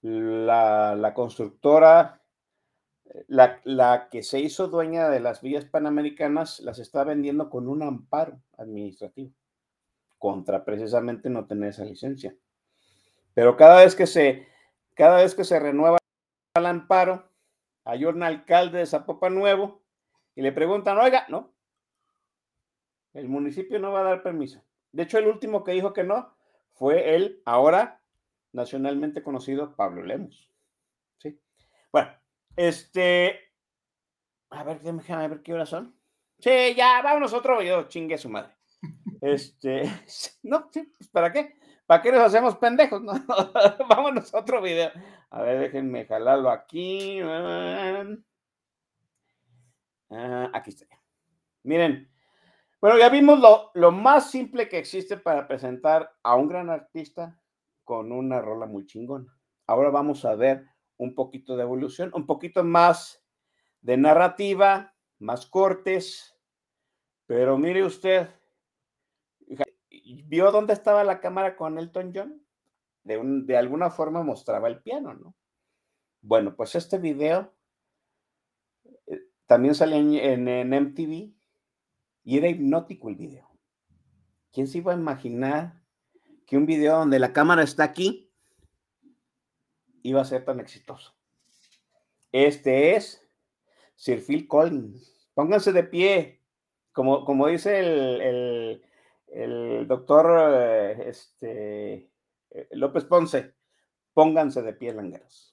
La, constructora, la, la, que se hizo dueña de las vías panamericanas, las está vendiendo con un amparo administrativo contra precisamente no tener esa licencia. Pero cada vez que se, cada vez que se renueva el amparo, hay un alcalde de Zapopan Nuevo y le preguntan, oiga, no, el municipio no va a dar permiso. De hecho, el último que dijo que no fue el ahora nacionalmente conocido Pablo Lemos. ¿Sí? Bueno, este, a ver, déjame ver qué horas son. Sí, ya, vámonos otro video, chingue su madre. Este, <laughs> no, pues ¿para qué? ¿Para qué nos hacemos pendejos? <laughs> No? <laughs> Vámonos a otro video. A ver, déjenme jalarlo aquí. Ah, aquí está. Miren, bueno, ya vimos lo, lo más simple que existe para presentar a un gran artista con una rola muy chingona. Ahora vamos a ver un poquito de evolución, un poquito más de narrativa, más cortes, pero mire usted, vio dónde estaba la cámara con Elton John. De, de alguna forma mostraba el piano, ¿no? Bueno, pues este video eh, también sale en, en, MTV y era hipnótico el video. ¿Quién se iba a imaginar que un video donde la cámara está aquí iba a ser tan exitoso. Este es Sir Phil Collins. Pónganse de pie, como, como dice el, el, doctor eh, este, eh, López Ponce, pónganse de pie, langueros.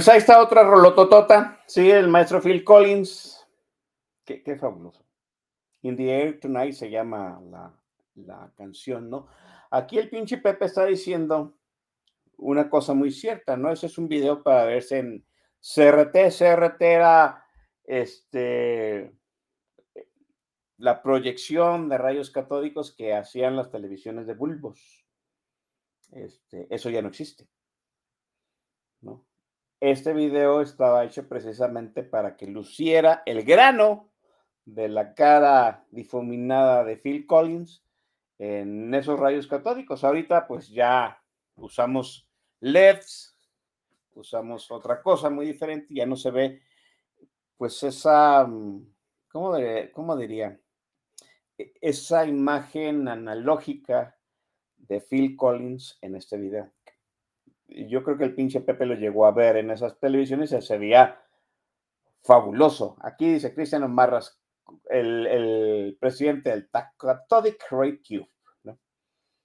Pues ahí está otra rolototota, sí, el maestro Phil Collins. Qué, fabuloso. In the Air Tonight se llama la, la canción, ¿no? Aquí el pinche Pepe está diciendo una cosa muy cierta, ¿no? Ese es un video para verse en CRT. CRT era este, la proyección de rayos catódicos que hacían las televisiones de bulbos. Este, eso ya no existe. ¿no? Este video estaba hecho precisamente para que luciera el grano de la cara difuminada de Phil Collins en esos rayos catódicos. Ahorita pues ya usamos LEDs, usamos otra cosa muy diferente, ya no se ve pues esa, mm, ¿cómo, cómo diría? E, esa imagen analógica de Phil Collins en este video. Yo creo que el pinche Pepe lo llegó a ver en esas televisiones y se veía fabuloso. Aquí dice Cristiano Marras, el, presidente del Catholic Ray Cube.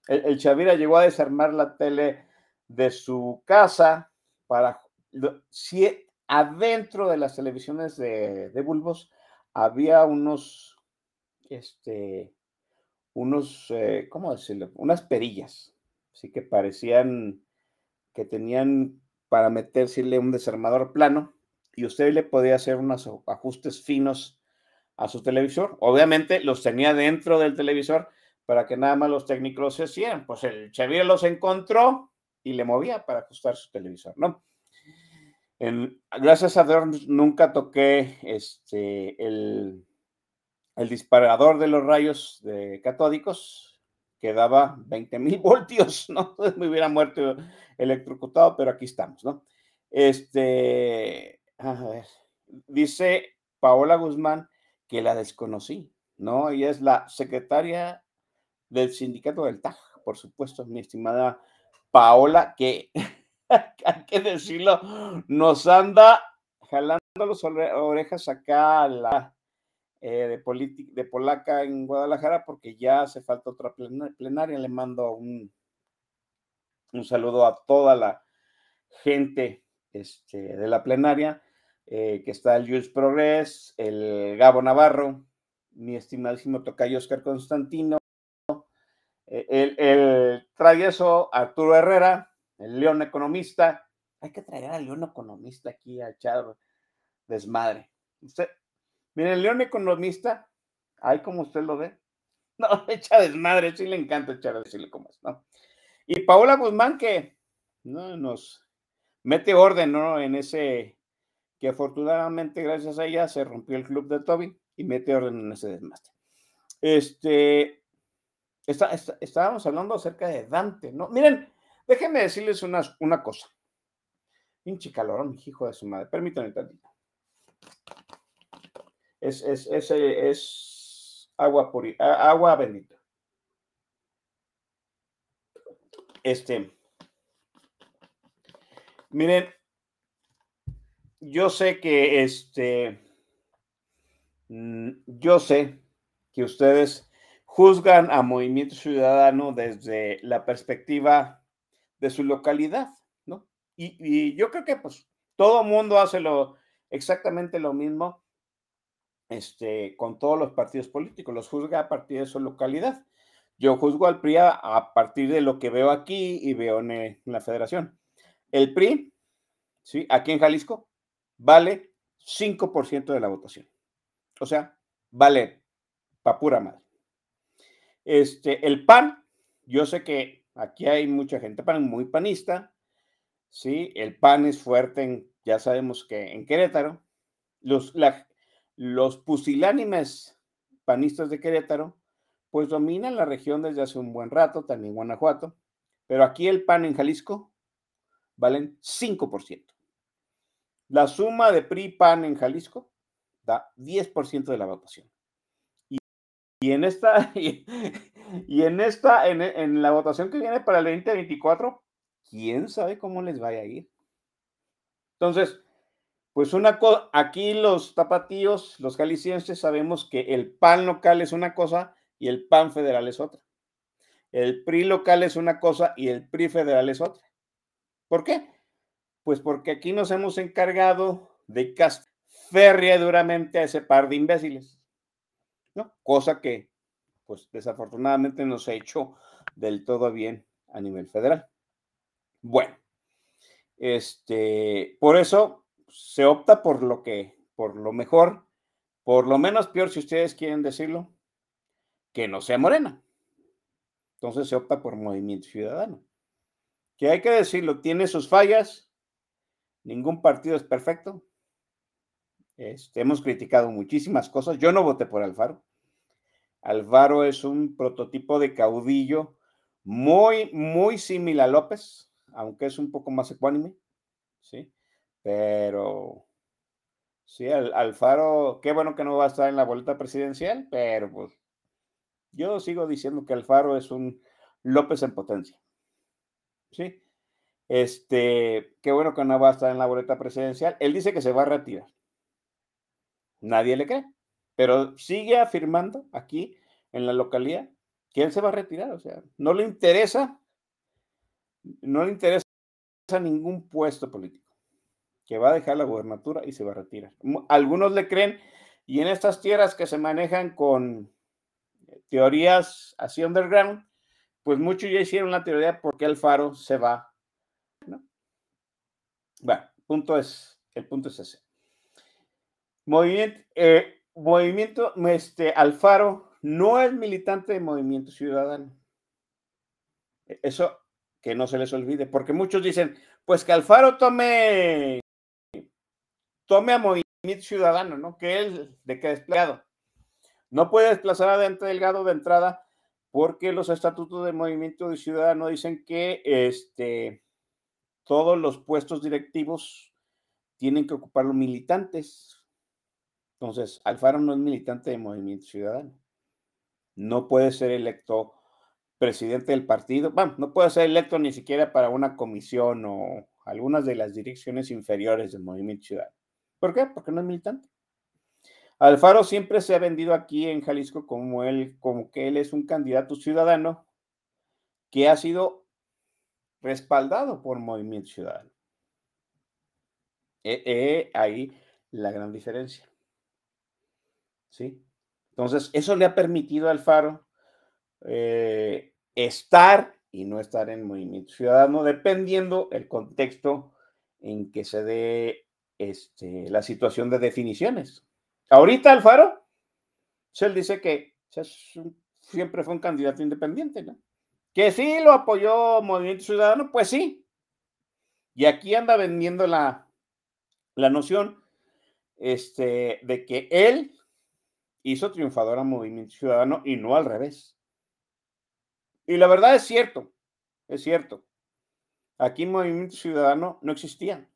El, el Chavira llegó a desarmar la tele de su casa para si adentro de las televisiones de, bulbos había unos este unos eh, cómo decirlo unas perillas así que parecían que tenían para meterse un desarmador plano y usted le podía hacer unos ajustes finos a su televisor obviamente los tenía dentro del televisor para que nada más los técnicos se hacían pues el Xavier los encontró y le movía para ajustar su televisor, ¿no? gracias a Dios nunca toqué este, el, el disparador de los rayos de catódicos que daba 20 mil <laughs> voltios, ¿no? <laughs> Me hubiera muerto electrocutado, pero aquí estamos, ¿no? Este, a ver, dice Paola Guzmán que la desconocí, ¿no? Ella es la secretaria del sindicato del TAG, por supuesto, mi estimada Paola, que <laughs> hay que decirlo, nos anda jalando las orejas acá a la eh, de, de Polaca en Guadalajara porque ya hace falta otra plenaria. Le mando un, un saludo a toda la gente este, de la plenaria, eh, que está el Jules Progress, el Gabo Navarro, mi estimadísimo tocayo Oscar Constantino, eh, el, el Arturo Herrera, el león economista. Hay que traer al león economista aquí a echar desmadre. Usted, mire, el león economista, ahí como usted lo ve, <laughs> no, echa desmadre, sí le encanta echar decirle cómo es, ¿no? Y Paola Guzmán que ¿no? nos mete orden, ¿no? En ese, que afortunadamente gracias a ella se rompió el club de Toby y mete orden en ese desmadre. Este, estábamos hablando acerca de Dante, ¿no? Miren, déjenme decirles una, una cosa. Pinche calorón, hijo de su madre. Permítanme tantito. Es, es, es, es agua, puri, agua bendita. Este. Miren, yo sé que este. Mm, yo sé que ustedes juzgan a Movimiento Ciudadano desde la perspectiva de su localidad, ¿no? Y, yo creo que pues todo mundo hace lo, exactamente lo mismo este, con todos los partidos políticos, los juzga a partir de su localidad. Yo juzgo al PRI a, partir de lo que veo aquí y veo en, en la federación. El PRI, ¿sí? Aquí en Jalisco, vale 5% de la votación. O sea, vale pa' pura madre. Este, el PAN, yo sé que aquí hay mucha gente pan, muy panista, ¿sí? El PAN es fuerte, en, ya sabemos que en Querétaro, los, los pusilánimes panistas de Querétaro, pues dominan la región desde hace un buen rato, también Guanajuato, pero aquí el PAN en Jalisco valen 5%. La suma de PRI-PAN en Jalisco da 10% de la votación. Y en esta, y, en esta, <laughs> en, la votación que viene para el 2024, quién sabe cómo les vaya a ir. Entonces, pues una cosa, aquí los tapatíos, los jaliscienses, sabemos que el PAN local es una cosa y el PAN federal es otra. El PRI local es una cosa y el PRI federal es otra. ¿Por qué? Pues porque aquí nos hemos encargado de castar férrea duramente a ese par de imbéciles, ¿no? Cosa que, pues desafortunadamente no se ha hecho del todo bien a nivel federal. Bueno, este, por eso se opta por lo que, por lo mejor, por lo menos peor, si ustedes quieren decirlo, que no sea morena. Entonces se opta por movimiento ciudadano. Que hay que decirlo, tiene sus fallas, ningún partido es perfecto. Este, hemos criticado muchísimas cosas. Yo no voté por Alfaro. Alfaro es un prototipo de caudillo muy, muy similar a López, aunque es un poco más ecuánime, ¿sí? Pero, sí, Alfaro, qué bueno que no va a estar en la vuelta presidencial, pero pues yo sigo diciendo que Alfaro es un López en potencia, ¿sí? Este, qué bueno que no va a estar en la boleta presidencial. Él dice que se va a retirar. Nadie le cree, pero sigue afirmando aquí en la localidad que él se va a retirar. O sea, no le interesa, no le interesa ningún puesto político, que va a dejar la gubernatura y se va a retirar. Algunos le creen y en estas tierras que se manejan con teorías así underground, pues muchos ya hicieron la teoría por qué Alfaro se va. Bueno, punto es, el punto es ese. Movimiento, eh, movimiento, este, Alfaro no es militante de Movimiento Ciudadano. E, eso que no se les olvide, porque muchos dicen, pues que Alfaro tome, tome a Movimiento Ciudadano, ¿no? Que él, de que desplegado. No puede desplazar a Dente Delgado de entrada porque los estatutos de Movimiento de Ciudadano dicen que este, todos los puestos directivos tienen que ocupar los militantes. Entonces, Alfaro no es militante de Movimiento Ciudadano. No puede ser electo presidente del partido. Bueno, no puede ser electo ni siquiera para una comisión o algunas de las direcciones inferiores del Movimiento Ciudadano. ¿Por qué? Porque no es militante. Alfaro siempre se ha vendido aquí en Jalisco como él, como que él es un candidato ciudadano que ha sido respaldado por Movimiento Ciudadano. Eh, ahí la gran diferencia. ¿sí? Entonces, eso le ha permitido a Alfaro eh, estar y no estar en movimiento ciudadano, dependiendo el contexto en que se dé este, la situación de definiciones. Ahorita Alfaro, él dice que siempre fue un candidato independiente, ¿no? Que sí lo apoyó Movimiento Ciudadano, pues sí. Y aquí anda vendiendo la, la noción este, de que él hizo triunfador a Movimiento Ciudadano y no al revés. Y la verdad es cierto, es cierto. Aquí Movimiento Ciudadano no existía.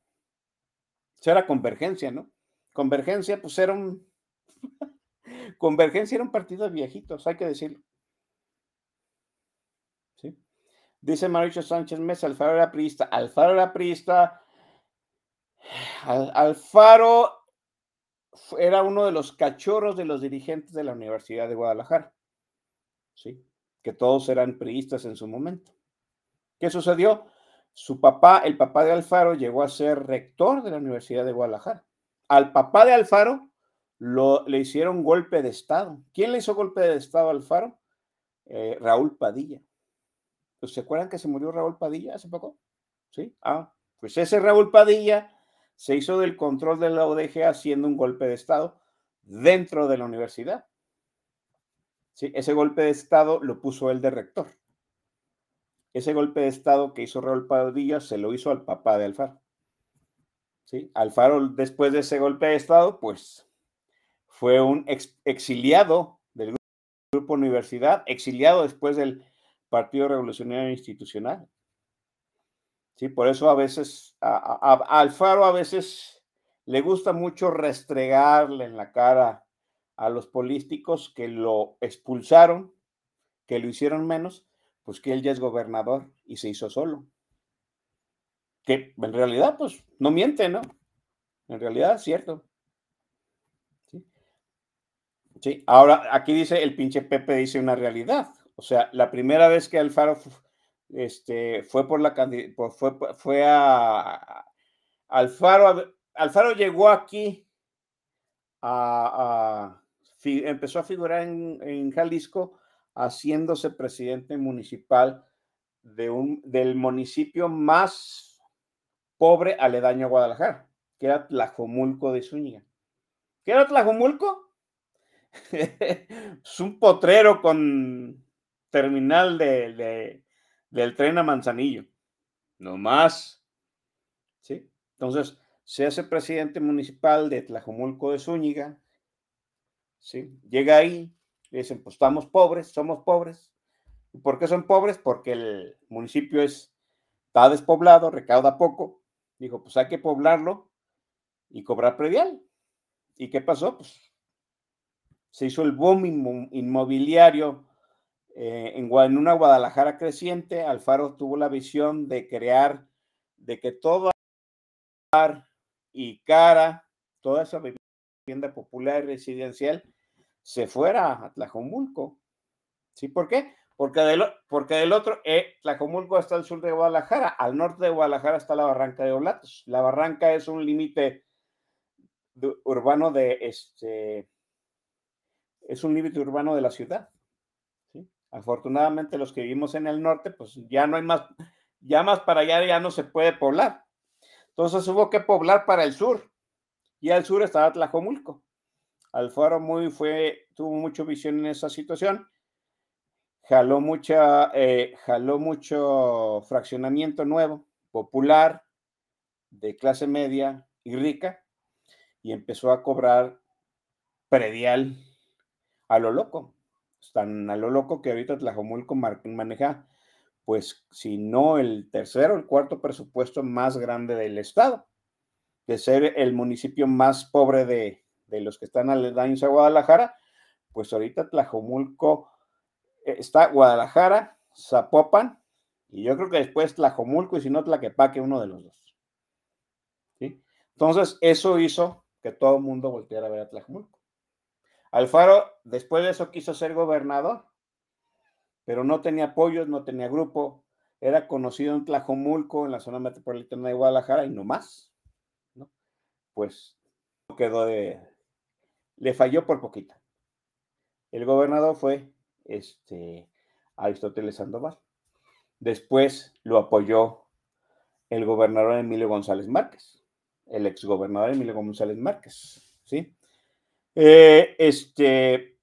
Eso era convergencia, ¿no? Convergencia, pues era un. <laughs> Convergencia era un partido de viejitos, hay que decirlo. ¿Sí? Dice Mauricio Sánchez Mesa, Alfaro era priista. Alfaro era priista. Alfaro era uno de los cachorros de los dirigentes de la Universidad de Guadalajara. Sí, que todos eran priistas en su momento. ¿Qué sucedió? Su papá, el papá de Alfaro, llegó a ser rector de la Universidad de Guadalajara. Al papá de Alfaro lo, le hicieron golpe de Estado. ¿Quién le hizo golpe de Estado a Alfaro? Eh, Raúl Padilla. Pues, ¿Se acuerdan que se murió Raúl Padilla hace poco? Sí. Ah, pues ese Raúl Padilla se hizo del control de la ODG haciendo un golpe de Estado dentro de la universidad. ¿Sí? Ese golpe de Estado lo puso él de rector. Ese golpe de Estado que hizo Raúl Padilla se lo hizo al papá de Alfaro. ¿Sí? Alfaro, después de ese golpe de Estado, pues fue un exiliado del grupo Universidad, exiliado después del Partido Revolucionario Institucional. Sí, por eso a veces Alfaro a veces le gusta mucho restregarle en la cara a los políticos que lo expulsaron, que lo hicieron menos, pues que él ya es gobernador y se hizo solo. Que en realidad, pues, no miente, ¿no? En realidad es cierto. Sí. sí. Ahora, aquí dice el pinche Pepe, dice una realidad. O sea, la primera vez que Alfaro este, fue por la fue, fue a, Alfaro, Alfaro llegó aquí a, empezó a figurar en, Jalisco haciéndose presidente municipal de un, del municipio más pobre aledaño a Guadalajara, que era Tlajomulco de Zúñiga. ¿Qué era Tlajomulco? <laughs> es un potrero con terminal de, del tren a Manzanillo. No más. ¿Sí? Entonces, se hace presidente municipal de Tlajomulco de Zúñiga. ¿Sí? Llega ahí, le dicen, pues estamos pobres, somos pobres. ¿Y por qué son pobres? Porque el municipio es, está despoblado, recauda poco. Dijo, pues hay que poblarlo y cobrar predial. ¿Y qué pasó? Pues se hizo el boom inmobiliario eh, en, en, una Guadalajara creciente. Alfaro tuvo la visión de crear, de que toda y cara, toda esa vivienda popular y residencial se fuera a Tlajomulco. ¿Sí? ¿Por qué? Porque del, porque del otro, eh, Tlajomulco está al sur de Guadalajara, al norte de Guadalajara está la barranca de Olatos. La barranca es un límite urbano de este, es un límite urbano de la ciudad. Afortunadamente los que vivimos en el norte, pues ya no hay más, ya más para allá ya no se puede poblar. Entonces hubo que poblar para el sur. Y al sur estaba Tlajomulco. Alfaro muy fue, tuvo mucha visión en esa situación. Jaló, mucha, eh, jaló mucho fraccionamiento nuevo, popular, de clase media y rica, y empezó a cobrar predial a lo loco. Están a lo loco que ahorita Tlajomulco maneja, pues, si no el tercero, el cuarto presupuesto más grande del estado, de ser el municipio más pobre de, los que están aledaños a Guadalajara, pues ahorita Tlajomulco eh, está Guadalajara, Zapopan, y yo creo que después Tlajomulco y si no Tlaquepaque, uno de los dos. ¿Sí? Entonces, eso hizo que todo el mundo volteara a ver a Tlajomulco. Alfaro, después de eso, quiso ser gobernador, pero no tenía apoyos, no tenía grupo, era conocido en Tlajomulco, en la zona metropolitana de Guadalajara, y no más. ¿no? Pues quedó de. Le falló por poquito. El gobernador fue este, Aristóteles Sandoval. Después lo apoyó el gobernador Emilio González Márquez, el exgobernador Emilio González Márquez, ¿sí? Eh, este,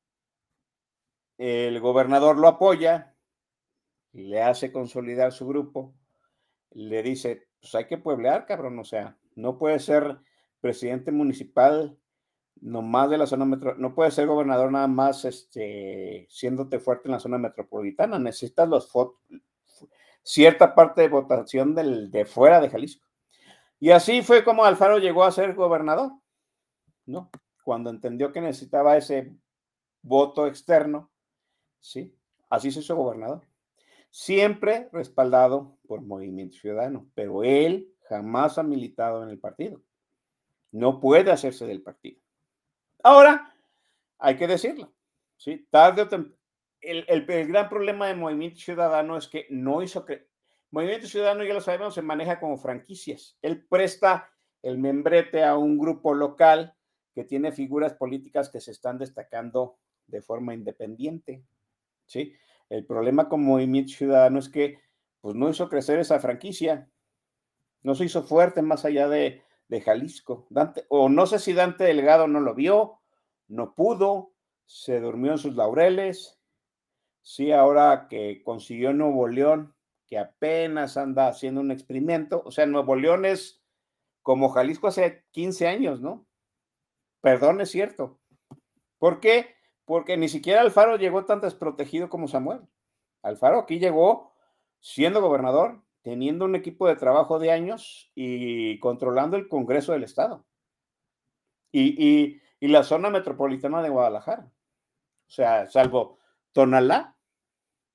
el gobernador lo apoya, le hace consolidar su grupo, le dice, pues hay que pueblear, cabrón, o sea, no puede ser presidente municipal nomás de la zona metro, no puede ser gobernador nada más este, siéndote fuerte en la zona metropolitana, necesitas los cierta parte de votación del, de fuera de Jalisco. Y así fue como Alfaro llegó a ser gobernador, ¿no? cuando entendió que necesitaba ese voto externo, ¿sí? Así se hizo gobernador. Siempre respaldado por Movimiento Ciudadano, pero él jamás ha militado en el partido. No puede hacerse del partido. Ahora, hay que decirlo, ¿sí? Tarde o temprano. El, el, gran problema de Movimiento Ciudadano es que no hizo que. Movimiento Ciudadano, ya lo sabemos, se maneja como franquicias. Él presta el membrete a un grupo local que tiene figuras políticas que se están destacando de forma independiente. ¿sí? El problema con Movimiento Ciudadano es que pues, no hizo crecer esa franquicia, no se hizo fuerte más allá de, de Jalisco. Dante, o no sé si Dante Delgado no lo vio, no pudo, se durmió en sus laureles. Sí, ahora que consiguió Nuevo León, que apenas anda haciendo un experimento, o sea, Nuevo León es como Jalisco hace 15 años, ¿no? Perdón, es cierto. ¿Por qué? Porque ni siquiera Alfaro llegó tan desprotegido como Samuel. Alfaro aquí llegó siendo gobernador, teniendo un equipo de trabajo de años y controlando el Congreso del Estado. Y, la zona metropolitana de Guadalajara. O sea, salvo Tonalá,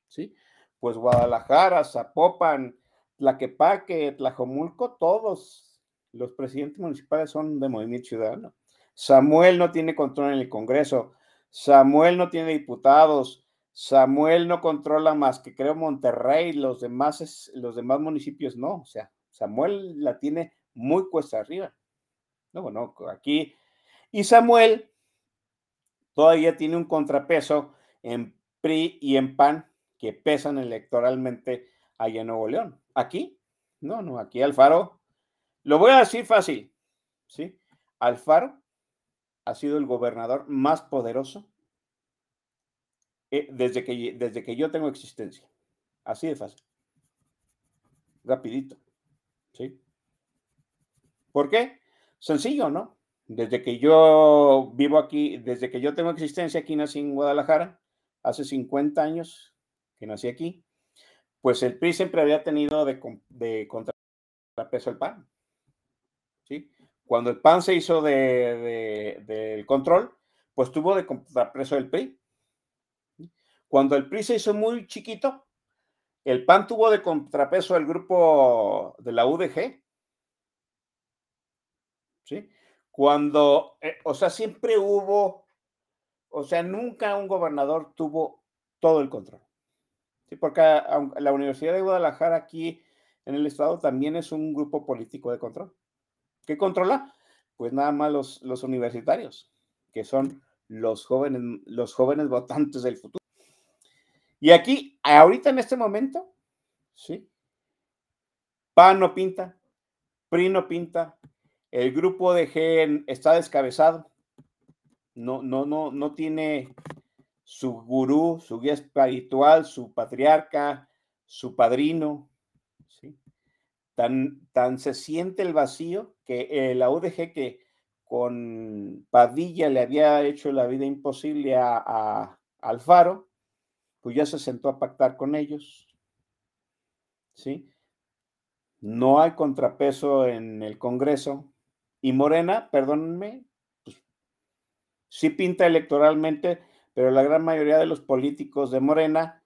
¿sí? Pues Guadalajara, Zapopan, Tlaquepaque, Tlajomulco, todos los presidentes municipales son de Movimiento Ciudadano. Samuel no tiene control en el Congreso. Samuel no tiene diputados. Samuel no controla más que creo Monterrey, los demás, los demás municipios no. O sea, Samuel la tiene muy cuesta arriba. No, bueno, aquí. Y Samuel todavía tiene un contrapeso en PRI y en PAN que pesan electoralmente allá en Nuevo León. Aquí, no, no, aquí Alfaro, lo voy a decir fácil, ¿sí? Alfaro ha sido el gobernador más poderoso eh, desde, que, desde que yo tengo existencia. Así de fácil. Rapidito. ¿Sí? ¿Por qué? Sencillo, ¿no? Desde que yo vivo aquí, desde que yo tengo existencia aquí nací en Guadalajara, hace 50 años que nací aquí, pues el PRI siempre había tenido de, de contrapeso el PAN. ¿sí? Cuando el PAN se hizo del de, control, pues tuvo de contrapeso el PRI. Cuando el PRI se hizo muy chiquito, el PAN tuvo de contrapeso el grupo de la UDG. ¿Sí? Cuando, eh, o sea, siempre hubo, o sea, nunca un gobernador tuvo todo el control. Sí, porque la Universidad de Guadalajara aquí en el estado también es un grupo político de control. ¿Qué controla? Pues nada más los, los universitarios, que son los jóvenes, los jóvenes votantes del futuro. Y aquí, ahorita en este momento, ¿sí? PAN no pinta, PRI no pinta, el grupo de G está descabezado, no, no, no, no tiene su gurú, su guía espiritual, su patriarca, su padrino, ¿sí? Tan, tan se siente el vacío que eh, la UDG que con Padilla le había hecho la vida imposible a, a Alfaro, pues ya se sentó a pactar con ellos, ¿sí? No hay contrapeso en el Congreso. Y Morena, perdónenme, pues, sí pinta electoralmente, pero la gran mayoría de los políticos de Morena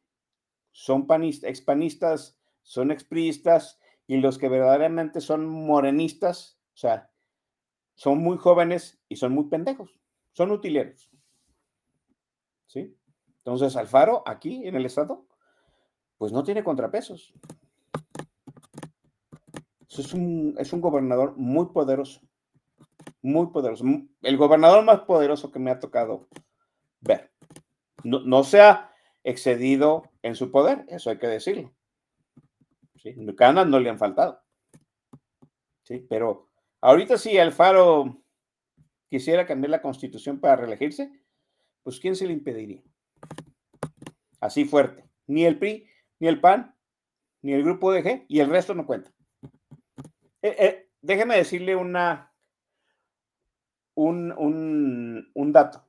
son panistas, expanistas, son expriistas, y los que verdaderamente son morenistas, o sea, son muy jóvenes y son muy pendejos, son utileros. ¿Sí? Entonces, Alfaro, aquí en el Estado, pues no tiene contrapesos. Es un, es un gobernador muy poderoso, muy poderoso. El gobernador más poderoso que me ha tocado ver. No, no se ha excedido en su poder, eso hay que decirlo. ¿Sí? Canas no le han faltado. ¿Sí? Pero ahorita si Alfaro quisiera cambiar la constitución para reelegirse, pues ¿quién se le impediría? Así fuerte. Ni el PRI, ni el PAN, ni el grupo de G, y el resto no cuenta. Eh, eh, déjeme decirle una, un, un, dato.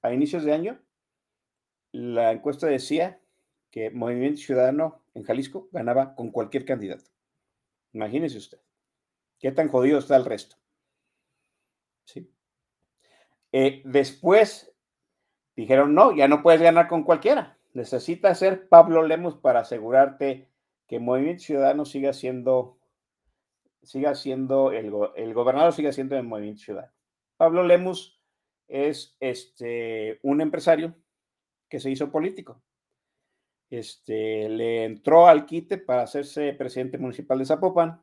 A inicios de año, la encuesta decía que Movimiento Ciudadano en Jalisco ganaba con cualquier candidato. Imagínese usted. ¿Qué tan jodido está el resto? ¿Sí? Eh, después dijeron, no, ya no puedes ganar con cualquiera. Necesitas ser Pablo Lemos para asegurarte que Movimiento Ciudadano siga siendo, siga siendo, el, el gobernador siga siendo el Movimiento Ciudadano. Pablo Lemos es este, un empresario que se hizo político. Este, le entró al quite para hacerse presidente municipal de Zapopan,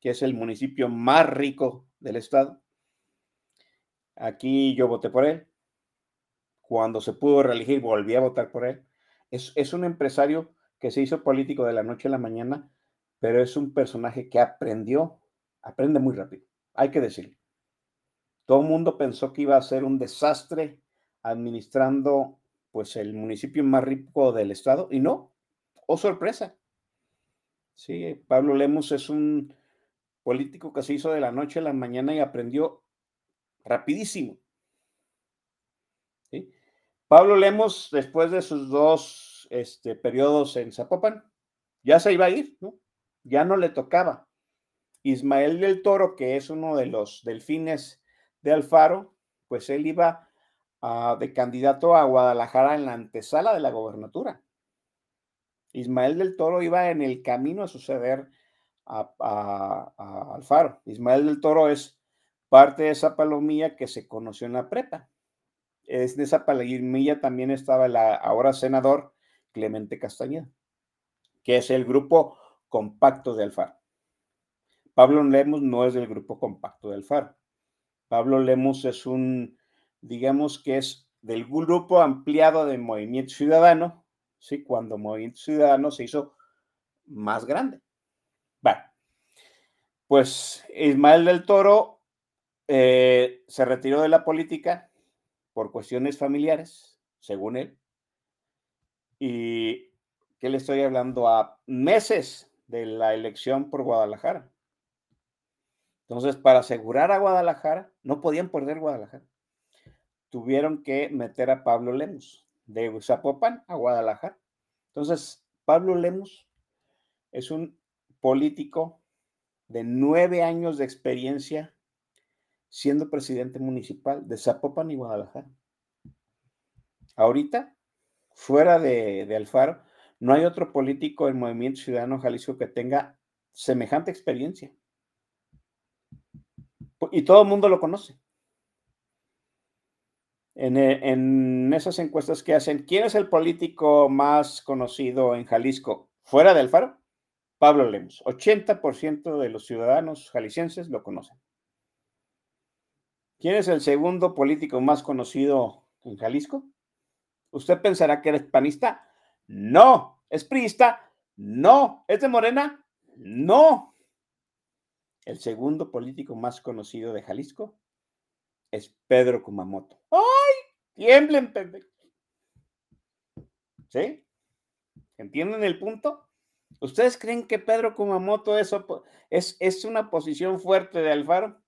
que es el municipio más rico del estado. Aquí yo voté por él cuando se pudo reelegir, volví a votar por él. Es, es un empresario que se hizo político de la noche a la mañana, pero es un personaje que aprendió, aprende muy rápido, hay que decirlo. Todo el mundo pensó que iba a ser un desastre administrando pues el municipio más rico del estado y no, oh sorpresa. Sí, Pablo Lemos es un político que se hizo de la noche a la mañana y aprendió rapidísimo. Pablo Lemos, después de sus dos este, periodos en Zapopan, ya se iba a ir, ¿no? Ya no le tocaba. Ismael del Toro, que es uno de los delfines de Alfaro, pues él iba de candidato a Guadalajara en la antesala de la gobernatura. Ismael del Toro iba en el camino a suceder a, a Alfaro. Ismael del Toro es parte de esa palomilla que se conoció en la prepa de esa palomilla también estaba el ahora senador Clemente Castañeda, que es el grupo compacto de Alfaro. Pablo Lemus no es del grupo compacto del Faro. Pablo Lemus es un, digamos que es del grupo ampliado de Movimiento Ciudadano, ¿sí? cuando Movimiento Ciudadano se hizo más grande. Bueno, pues Ismael del Toro eh, se retiró de la política por cuestiones familiares, según él. Y que le estoy hablando a meses de la elección por Guadalajara. Entonces, para asegurar a Guadalajara, no podían perder Guadalajara. Tuvieron que meter a Pablo Lemus de Zapopan a Guadalajara. Entonces, Pablo Lemus es un político de nueve años de experiencia siendo presidente municipal de Zapopan y Guadalajara. Ahorita, fuera de, de Alfaro, no hay otro político del Movimiento Ciudadano Jalisco que tenga semejante experiencia y todo el mundo lo conoce. En, eh, en, esas encuestas que hacen, ¿quién es el político más conocido en Jalisco fuera del Faro? Pablo Lemos. 80% de los ciudadanos jaliscienses lo conocen. ¿Quién es el segundo político más conocido en Jalisco? ¿Usted pensará que eres panista? No. ¿Es priista? No. ¿Es de Morena? No. El segundo político más conocido de Jalisco es Pedro Kumamoto. ¡Ay! Tiemblen, Pedro. ¿Sí? ¿Entienden el punto? ¿Ustedes creen que Pedro Kumamoto es, es una posición fuerte de Alfaro?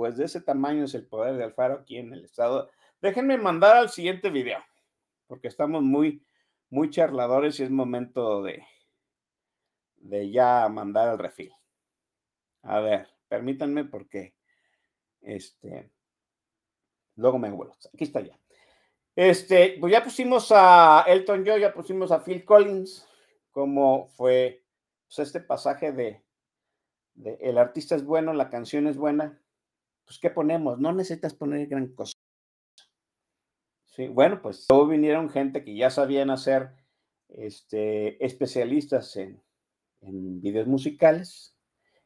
Pues de ese tamaño es el poder de Alfaro aquí en el estado. Déjenme mandar al siguiente video, porque estamos muy, muy charladores y es momento de, de ya mandar al refil. A ver, permítanme porque este luego me vuelvo. Aquí está ya. Este, pues ya pusimos a Elton John, ya pusimos a Phil Collins, como fue pues, este pasaje de, de, el artista es bueno, la canción es buena. Pues, ¿qué ponemos? No necesitas poner gran cosa. Sí, bueno, pues luego vinieron gente que ya sabían hacer este, especialistas en, videos musicales,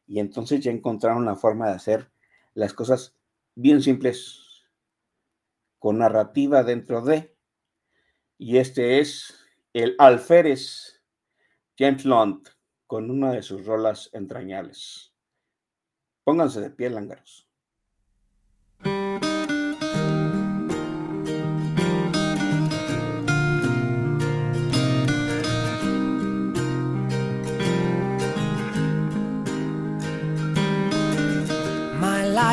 y entonces ya encontraron la forma de hacer las cosas bien simples, con narrativa dentro de, y este es el alférez James Lund con una de sus rolas entrañables. Pónganse de pie, lángaros.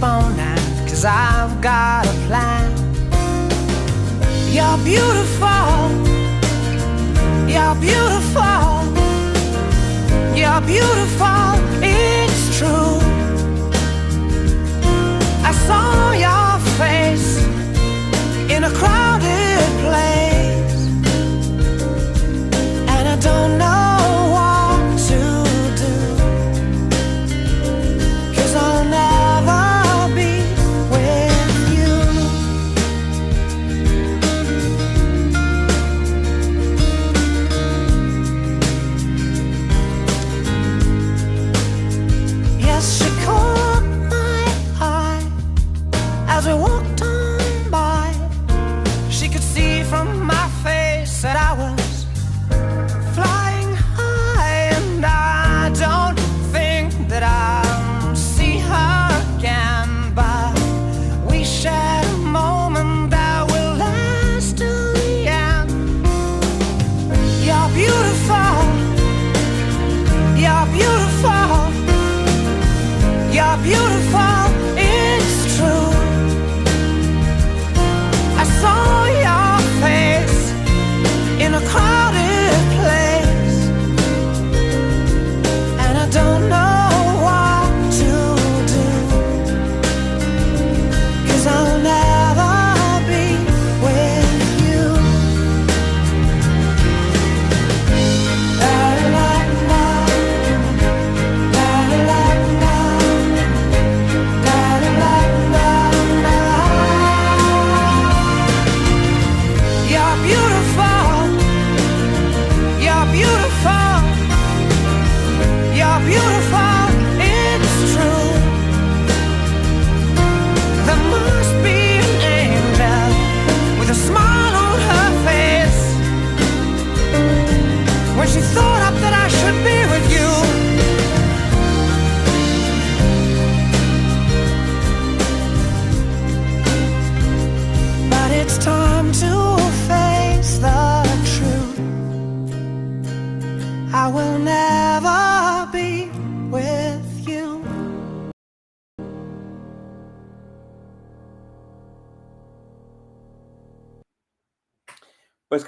cause I've got a plan. You're beautiful, you're beautiful, you're beautiful, it's true. I saw your face in a crowded place, and I don't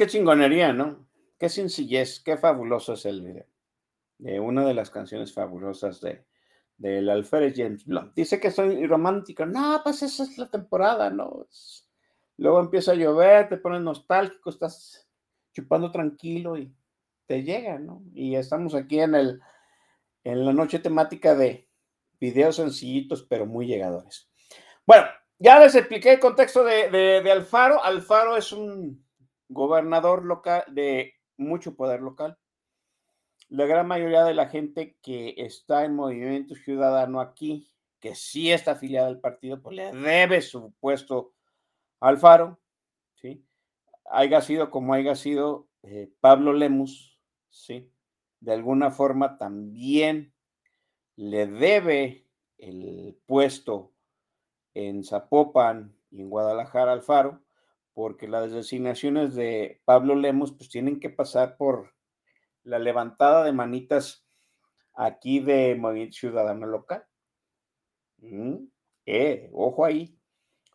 qué chingonería, ¿no? Qué sencillez, qué fabuloso es el video. De una de las canciones fabulosas de del alférez James Blunt. Dice que soy romántico. No, pues esa es la temporada, ¿no? Luego empieza a llover, te pones nostálgico, estás chupando tranquilo y te llega, ¿no? Y estamos aquí en el en la noche temática de videos sencillitos, pero muy llegadores. Bueno, ya les expliqué el contexto de, de, Alfaro. Alfaro es un gobernador local de mucho poder local. La gran mayoría de la gente que está en Movimiento Ciudadano aquí, que sí está afiliada al partido, pues le debe su puesto a Alfaro, ¿sí? Haya sido como haya sido eh, Pablo Lemus, ¿sí? De alguna forma también le debe el puesto en Zapopan y en Guadalajara Alfaro, porque las designaciones de Pablo Lemos pues tienen que pasar por la levantada de manitas aquí de Movimiento Ciudadano Local. Mm, eh, ojo ahí.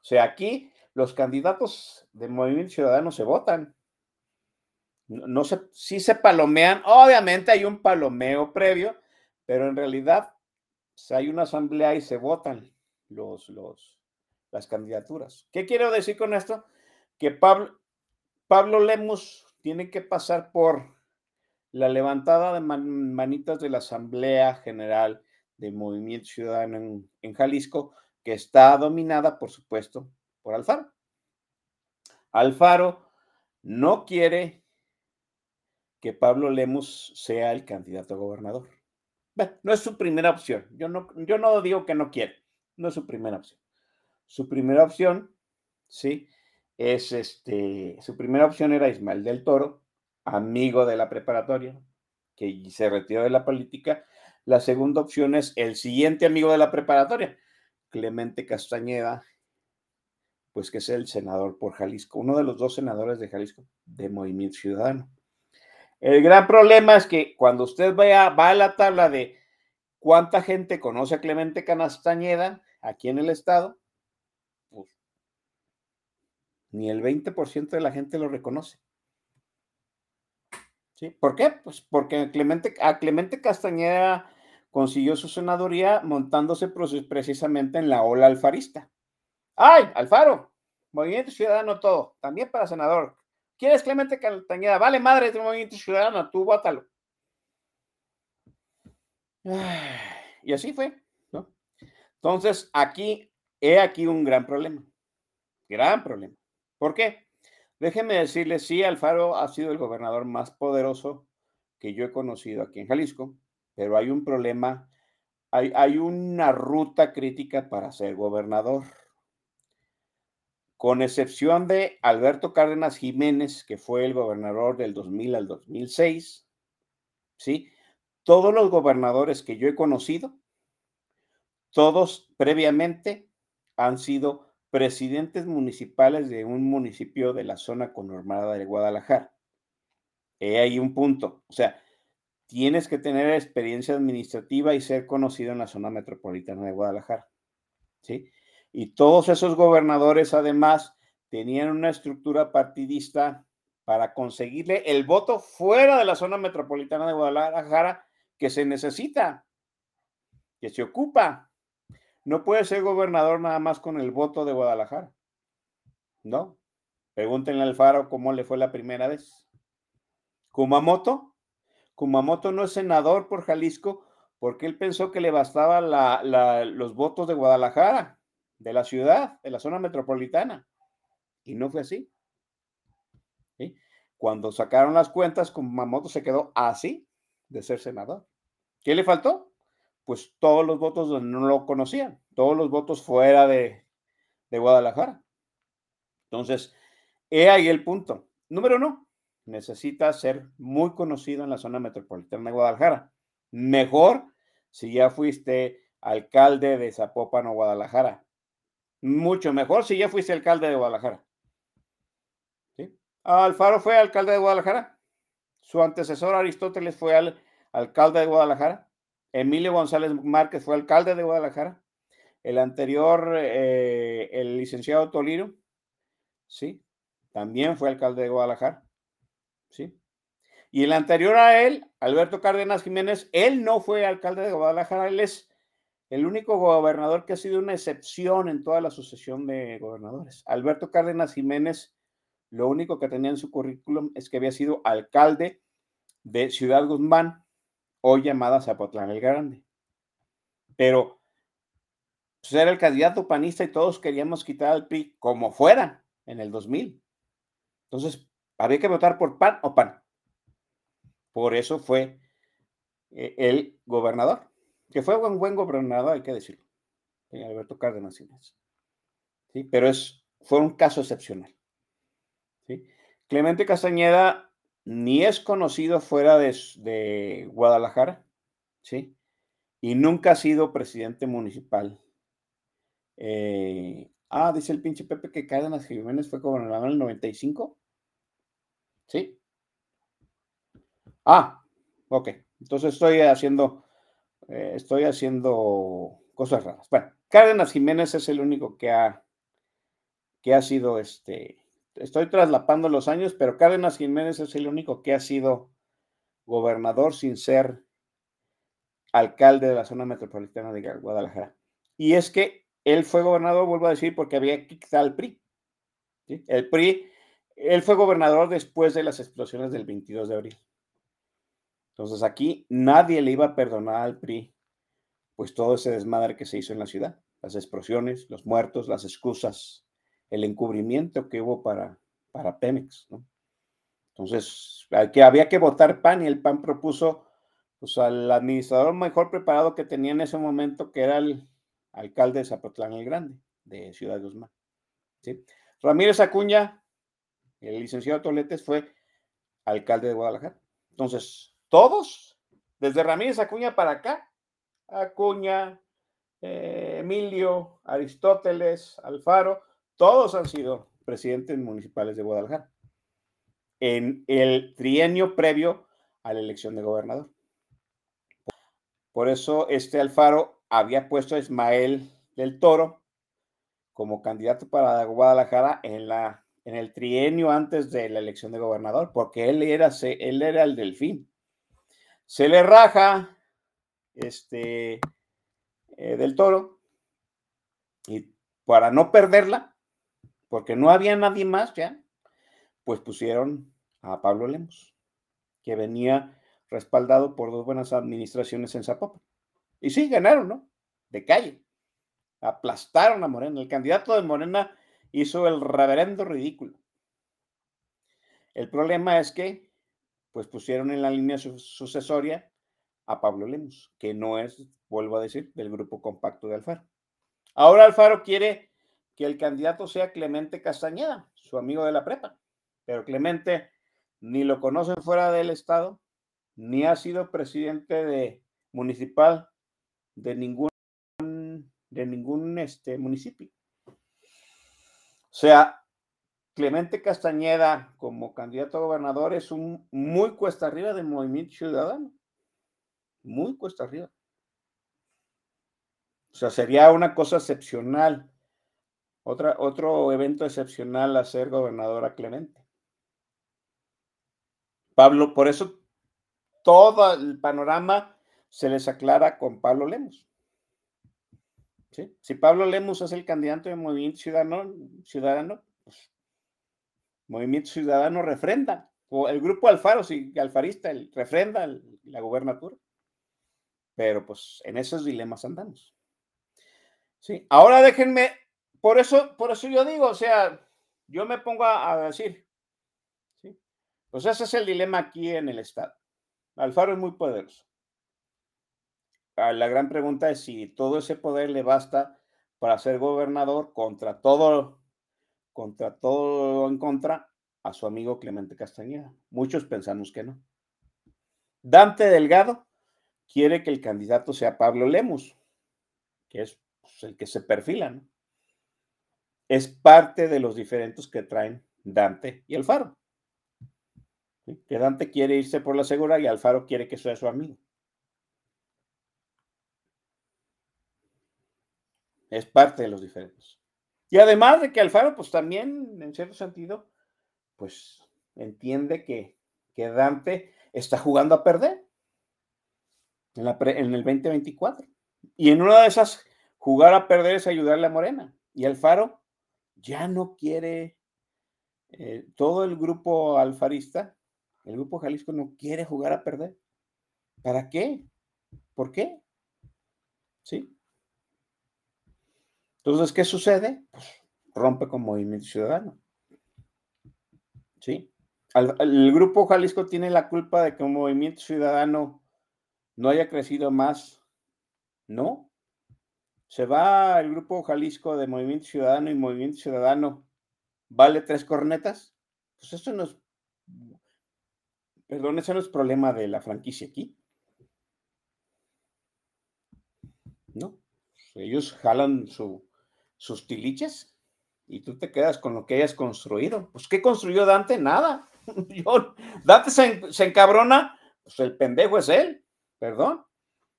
O sea, aquí los candidatos de Movimiento Ciudadano se votan. No, se, sí se palomean, obviamente hay un palomeo previo, pero en realidad pues, hay una asamblea y se votan los, los, las candidaturas. ¿Qué quiero decir con esto? Que Pablo, Pablo Lemus tiene que pasar por la levantada de manitas de la Asamblea General de Movimiento Ciudadano en, Jalisco, que está dominada, por supuesto, por Alfaro. Alfaro no quiere que Pablo Lemus sea el candidato a gobernador. no es su primera opción. Yo no, yo no digo que no quiere, no es su primera opción. Su primera opción, sí, es este, su primera opción era Ismael del Toro, amigo de la preparatoria, que se retiró de la política. La segunda opción es el siguiente amigo de la preparatoria, Clemente Castañeda, pues que es el senador por Jalisco, uno de los dos senadores de Jalisco de Movimiento Ciudadano. El gran problema es que cuando usted va a la tabla de cuánta gente conoce a Clemente Castañeda aquí en el estado, ni el 20% de la gente lo reconoce. ¿Sí? ¿Por qué? Pues porque Clemente, a Clemente Castañeda consiguió su senaduría montándose precisamente en la ola alfarista. ¡Ay, Alfaro! Movimiento Ciudadano todo, también para senador. ¿Quieres Clemente Castañeda? Vale madre de Movimiento Ciudadano, tú bótalo. <sighs> Y así fue. Entonces, aquí, he aquí un gran problema. Gran problema. ¿Por qué? Déjenme decirles, sí, Alfaro ha sido el gobernador más poderoso que yo he conocido aquí en Jalisco, pero hay un problema, hay, hay una ruta crítica para ser gobernador. Con excepción de Alberto Cárdenas Jiménez, que fue el gobernador del 2000 al 2006, ¿sí? Todos los gobernadores que yo he conocido, todos previamente han sido presidentes municipales de un municipio de la zona conormada de Guadalajara. He ahí un punto. O sea, tienes que tener experiencia administrativa y ser conocido en la zona metropolitana de Guadalajara. ¿Sí? Y todos esos gobernadores, además, tenían una estructura partidista para conseguirle el voto fuera de la zona metropolitana de Guadalajara que se necesita, que se ocupa. No puede ser gobernador nada más con el voto de Guadalajara. No. Pregúntenle al Faro cómo le fue la primera vez. Kumamoto. Kumamoto no es senador por Jalisco porque él pensó que le bastaba los votos de Guadalajara, de la ciudad, de la zona metropolitana. Y no fue así. Cuando sacaron las cuentas, Kumamoto se quedó así de ser senador. ¿Qué le faltó? Pues todos los votos no lo conocían, todos los votos fuera de, Guadalajara. Entonces, he ahí el punto. Número uno, necesita ser muy conocido en la zona metropolitana de Guadalajara. Mejor si ya fuiste alcalde de Zapopan o Guadalajara. Mucho mejor si ya fuiste alcalde de Guadalajara. ¿Sí? Alfaro fue alcalde de Guadalajara. Su antecesor Aristóteles fue al, alcalde de Guadalajara. Emilio González Márquez fue alcalde de Guadalajara. El anterior, eh, el licenciado Toliro, sí, también fue alcalde de Guadalajara. ¿sí? Y el anterior a él, Alberto Cárdenas Jiménez, él no fue alcalde de Guadalajara, él es el único gobernador que ha sido una excepción en toda la sucesión de gobernadores. Alberto Cárdenas Jiménez, lo único que tenía en su currículum es que había sido alcalde de Ciudad Guzmán, hoy llamada Zapotlán el Grande. Pero pues, era el candidato panista y todos queríamos quitar al PRI como fuera en el 2000. Entonces, había que votar por PAN o PAN. Por eso fue eh, el gobernador, que fue un buen gobernador, hay que decirlo, Alberto Cárdenas ¿sí? Pero es, fue un caso excepcional. ¿sí? Clemente Castañeda ni es conocido fuera de, de Guadalajara, ¿sí? Y nunca ha sido presidente municipal eh, ah, dice el pinche Pepe que Cárdenas Jiménez fue gobernador en el 95. ¿Sí? Ah, ok. Entonces estoy haciendo, eh, estoy haciendo cosas raras. Bueno, Cárdenas Jiménez es el único que ha, que ha sido este, estoy traslapando los años, pero Cárdenas Jiménez es el único que ha sido gobernador sin ser alcalde de la zona metropolitana de Guadalajara. Y es que él fue gobernador, vuelvo a decir, porque había quitar al PRI. El PRI, él fue gobernador después de las explosiones del 22 de abril. Entonces aquí nadie le iba a perdonar al PRI, pues todo ese desmadre que se hizo en la ciudad, las explosiones, los muertos, las excusas, el encubrimiento que hubo para, para Pemex. Entonces, que había que votar PAN y el PAN propuso pues, al administrador mejor preparado que tenía en ese momento, que era el, alcalde de Zapotlán el Grande, de Ciudad Guzmán. ¿sí? Ramírez Acuña, el licenciado Toletes, fue alcalde de Guadalajara. Entonces, todos, desde Ramírez Acuña para acá, Acuña, eh, Emilio, Aristóteles, Alfaro, todos han sido presidentes municipales de Guadalajara en el trienio previo a la elección de gobernador. Por eso este Alfaro había puesto a Ismael del Toro como candidato para Guadalajara en, la, en el trienio antes de la elección de gobernador, porque él era, él era el delfín. Se le raja este, eh, del Toro y para no perderla, porque no había nadie más ya, pues pusieron a Pablo Lemos, que venía respaldado por dos buenas administraciones en Zapopan. Y sí, ganaron, ¿no? De calle. Aplastaron a Morena. El candidato de Morena hizo el reverendo ridículo. El problema es que, pues pusieron en la línea sucesoria a Pablo Lemos, que no es, vuelvo a decir, del grupo compacto de Alfaro. Ahora Alfaro quiere que el candidato sea Clemente Castañeda, su amigo de la prepa, pero Clemente ni lo conocen fuera del estado, ni ha sido presidente de municipal de ningún, de ningún este, municipio. O sea, Clemente Castañeda como candidato a gobernador es un muy cuesta arriba del movimiento ciudadano. Muy cuesta arriba. O sea, sería una cosa excepcional. Otra, otro evento excepcional a ser gobernadora Clemente. Pablo, por eso todo el panorama se les aclara con Pablo Lemos. Si Pablo Lemos es el candidato de Movimiento Ciudadano, ciudadano pues, Movimiento Ciudadano refrenda, o el grupo Alfaro, si Alfarista, el, refrenda la gubernatura. Pero pues en esos dilemas andamos. Sí, ahora déjenme, por eso, por eso yo digo, o sea, yo me pongo a, decir, ¿sí? pues ese es el dilema aquí en el Estado. Alfaro es muy poderoso la gran pregunta es si todo ese poder le basta para ser gobernador contra todo, contra todo en contra a su amigo Clemente Castañeda. Muchos pensamos que no. Dante Delgado quiere que el candidato sea Pablo Lemus, que es pues, el que se perfila, Es parte de los diferentes que traen Dante y Alfaro. Que Dante quiere irse por la segura y Alfaro quiere que sea su amigo. Es parte de los diferentes. Y además de que Alfaro, pues también, en cierto sentido, pues entiende que que Dante está jugando a perder en, la en el 2024. Y en una de esas, jugar a perder es ayudarle a Morena. Y Alfaro ya no quiere, eh, todo el grupo alfarista, el grupo Jalisco no quiere jugar a perder. ¿Para qué? ¿Por qué? ¿Sí? Entonces, ¿qué sucede? Pues rompe con Movimiento Ciudadano. ¿Sí? el grupo Jalisco tiene la culpa de que un Movimiento Ciudadano no haya crecido más. ¿No? Se va el grupo Jalisco de Movimiento Ciudadano y Movimiento Ciudadano vale tres cornetas. Pues eso no es, perdón, eso no es problema de la franquicia aquí. ¿No? Ellos jalan sus tiliches y tú te quedas con lo que hayas construido. Pues, ¿qué construyó Dante? Nada. <laughs> Dante se, se, encabrona, pues el pendejo es él, perdón.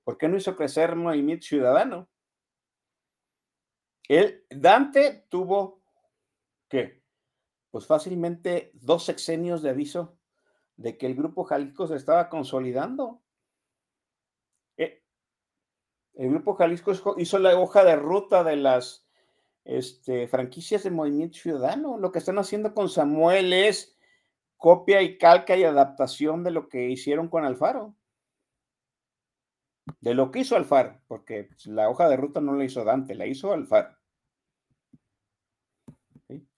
¿Por qué no hizo crecer Movimiento Ciudadano? Él, Dante tuvo, ¿qué? Pues fácilmente dos sexenios de aviso de que el grupo Jalisco se estaba consolidando. Eh, el grupo Jalisco hizo la hoja de ruta de las este, franquicias de Movimiento Ciudadano. Lo que están haciendo con Samuel es copia y calca y adaptación de lo que hicieron con Alfaro. De lo que hizo Alfaro, porque la hoja de ruta no la hizo Dante, la hizo Alfaro.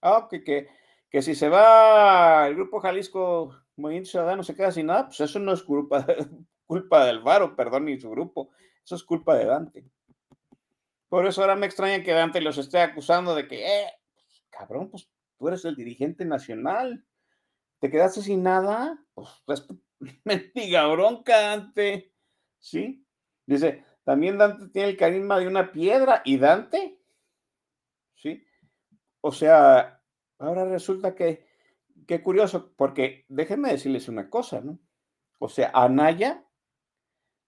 Ah, que, que, que, si se va el grupo Jalisco Movimiento Ciudadano se queda sin nada, pues eso no es culpa <laughs> culpa de Alfaro, perdón, ni su grupo. Eso es culpa de Dante. Por eso ahora me extraña que Dante los esté acusando de que, eh, cabrón, pues tú eres el dirigente nacional. ¿Te quedaste sin nada? Pues es <laughs> mendiga bronca, Dante. ¿Sí? Dice, también Dante tiene el carisma de una piedra. ¿Y Dante? O sea, ahora resulta que, qué curioso, porque déjenme decirles una cosa, ¿no? O sea, Anaya,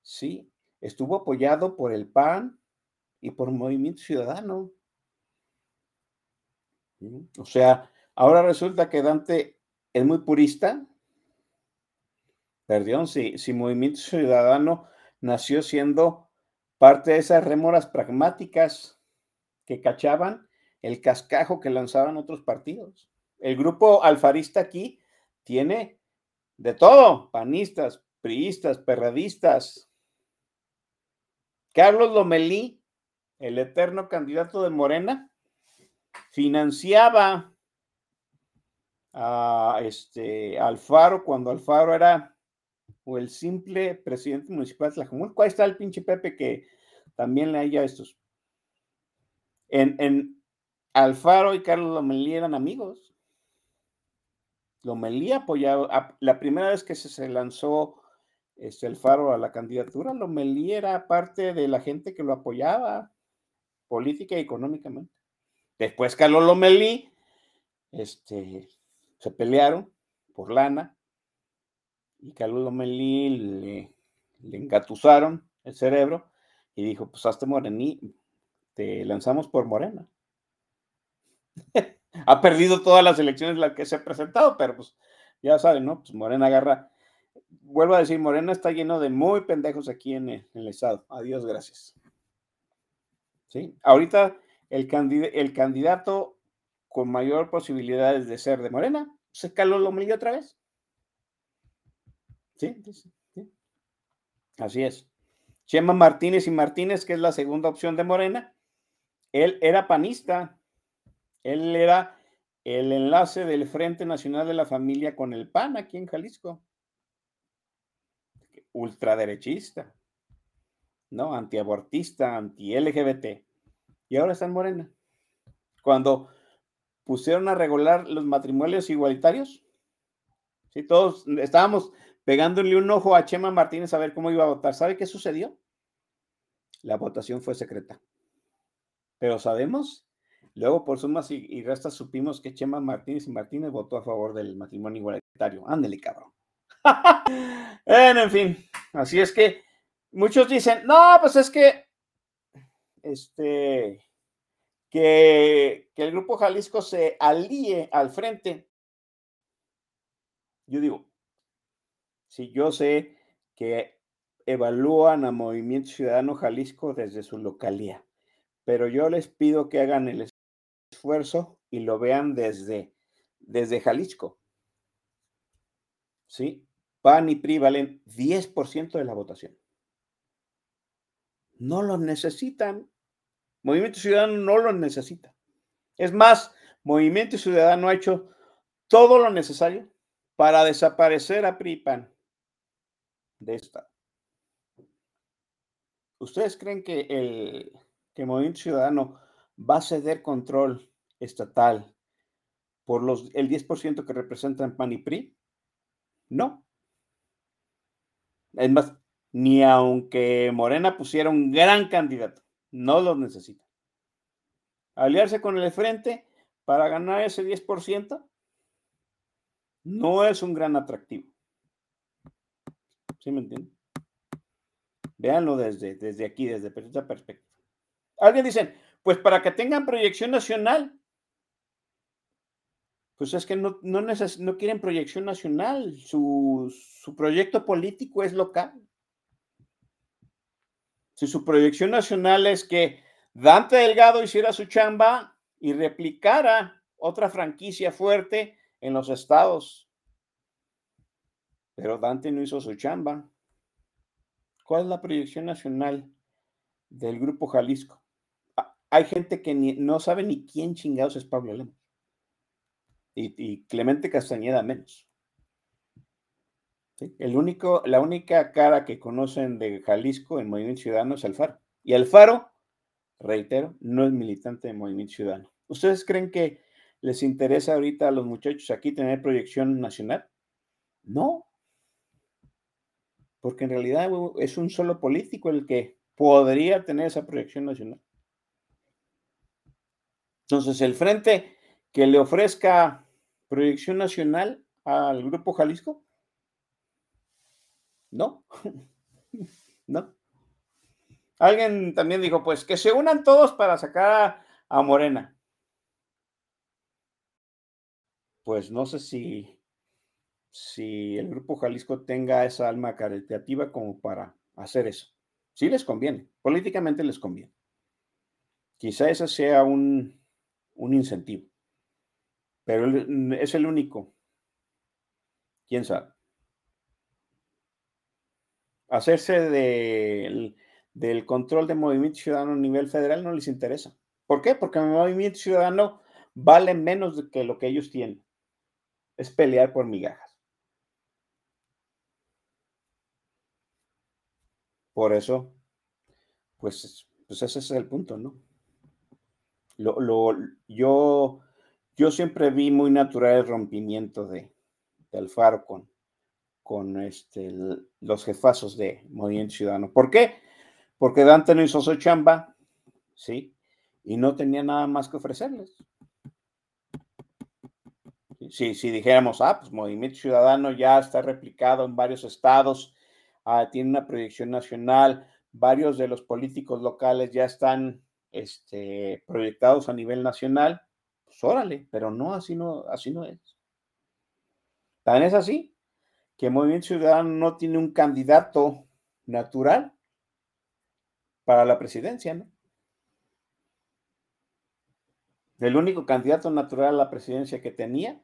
sí, estuvo apoyado por el PAN y por Movimiento Ciudadano. O sea, ahora resulta que Dante es muy purista. Perdón, si, si Movimiento Ciudadano nació siendo parte de esas rémoras pragmáticas que cachaban el cascajo que lanzaban otros partidos. El grupo alfarista aquí tiene de todo, panistas, priistas, perradistas. Carlos Lomelí, el eterno candidato de Morena, financiaba a este Alfaro cuando Alfaro era o el simple presidente municipal de Tlajumulco. ¿Cuál está el pinche Pepe que también le haya estos. En, en Alfaro y Carlos Lomelí eran amigos. Lomelí apoyaba, la primera vez que se, lanzó este, Alfaro a la candidatura, Lomelí era parte de la gente que lo apoyaba política y económicamente. Después Carlos Lomelí este, se pelearon por lana y Carlos Lomelí le, le engatusaron el cerebro y dijo, pues hazte morení, te lanzamos por Morena. <laughs> ha perdido todas las elecciones en las que se ha presentado, pero pues ya saben, ¿no? Pues Morena agarra. Vuelvo a decir, Morena está lleno de muy pendejos aquí en el, estado. Adiós, gracias. ¿Sí? Ahorita el, candidato con mayor posibilidades de ser de Morena, se pues, Lomelí otra vez. ¿Sí? ¿Sí? Así es. Chema Martínez y Martínez, que es la segunda opción de Morena, él era panista, él era el enlace del Frente Nacional de la Familia con el PAN aquí en Jalisco. Ultraderechista, ¿no? Antiabortista, anti-LGBT. Y ahora está en Morena. Cuando pusieron a regular los matrimonios igualitarios, sí, todos estábamos pegándole un ojo a Chema Martínez a ver cómo iba a votar. ¿Sabe qué sucedió? La votación fue secreta. Pero sabemos, luego por sumas y, restas supimos que Chema Martínez y Martínez votó a favor del matrimonio igualitario. Ándele, cabrón. <laughs> en fin, así es que muchos dicen, no, pues es que, este, que, que el grupo Jalisco se alíe al frente. Yo digo, Si yo sé que evalúan a Movimiento Ciudadano Jalisco desde su localía, pero yo les pido que hagan el esfuerzo y lo vean desde, desde Jalisco. ¿Sí? PAN y PRI valen 10% de la votación. No lo necesitan. Movimiento Ciudadano no lo necesita. Es más, Movimiento Ciudadano ha hecho todo lo necesario para desaparecer a PRI PAN de esta. ¿Ustedes creen que el, que Movimiento Ciudadano va a ceder control estatal por los, el 10% que representan PAN y PRI? No. Es más, ni aunque Morena pusiera un gran candidato, no lo necesita. Aliarse con el frente para ganar ese 10% no es un gran atractivo. ¿Sí me entienden? Véanlo desde, desde aquí, desde esta perspectiva. Alguien dice, pues para que tengan proyección nacional. Pues es que no, no, quieren proyección nacional, su, su proyecto político es local. Si su proyección nacional es que Dante Delgado hiciera su chamba y replicara otra franquicia fuerte en los estados. Pero Dante no hizo su chamba. ¿Cuál es la proyección nacional del Grupo Jalisco? Hay gente que no sabe ni quién chingados es Pablo Lemos. Y, Clemente Castañeda menos. El único, la única cara que conocen de Jalisco en Movimiento Ciudadano es Alfaro. Y Alfaro, reitero, no es militante de Movimiento Ciudadano. ¿Ustedes creen que les interesa ahorita a los muchachos aquí tener proyección nacional? No, porque en realidad es un solo político el que podría tener esa proyección nacional. Entonces, el frente que le ofrezca proyección nacional al Grupo Jalisco, no, <laughs> no. Alguien también dijo, pues que se unan todos para sacar a, Morena. Pues no sé si si el Grupo Jalisco tenga esa alma caritativa como para hacer eso. Sí les conviene, políticamente les conviene. Quizá ese sea un, un incentivo, pero es el único. ¿Quién sabe? Hacerse del, del control de Movimiento Ciudadano a nivel federal no les interesa. ¿Por qué? Porque el Movimiento Ciudadano vale menos que lo que ellos tienen. Es pelear por migajas. Por eso, pues, pues ese es el punto, ¿no? Lo, yo, yo siempre vi muy natural el rompimiento de, Alfaro con, con este, los jefazos de Movimiento Ciudadano. ¿Por qué? Porque Dante no hizo su chamba, ¿sí? Y no tenía nada más que ofrecerles. Si, si dijéramos, ah, pues Movimiento Ciudadano ya está replicado en varios estados, Ah, tiene una proyección nacional, varios de los políticos locales ya están este, proyectados a nivel nacional, pues órale, pero no, así no, así no es. También es así que Movimiento Ciudadano no tiene un candidato natural para la presidencia, ¿no? El único candidato natural a la presidencia que tenía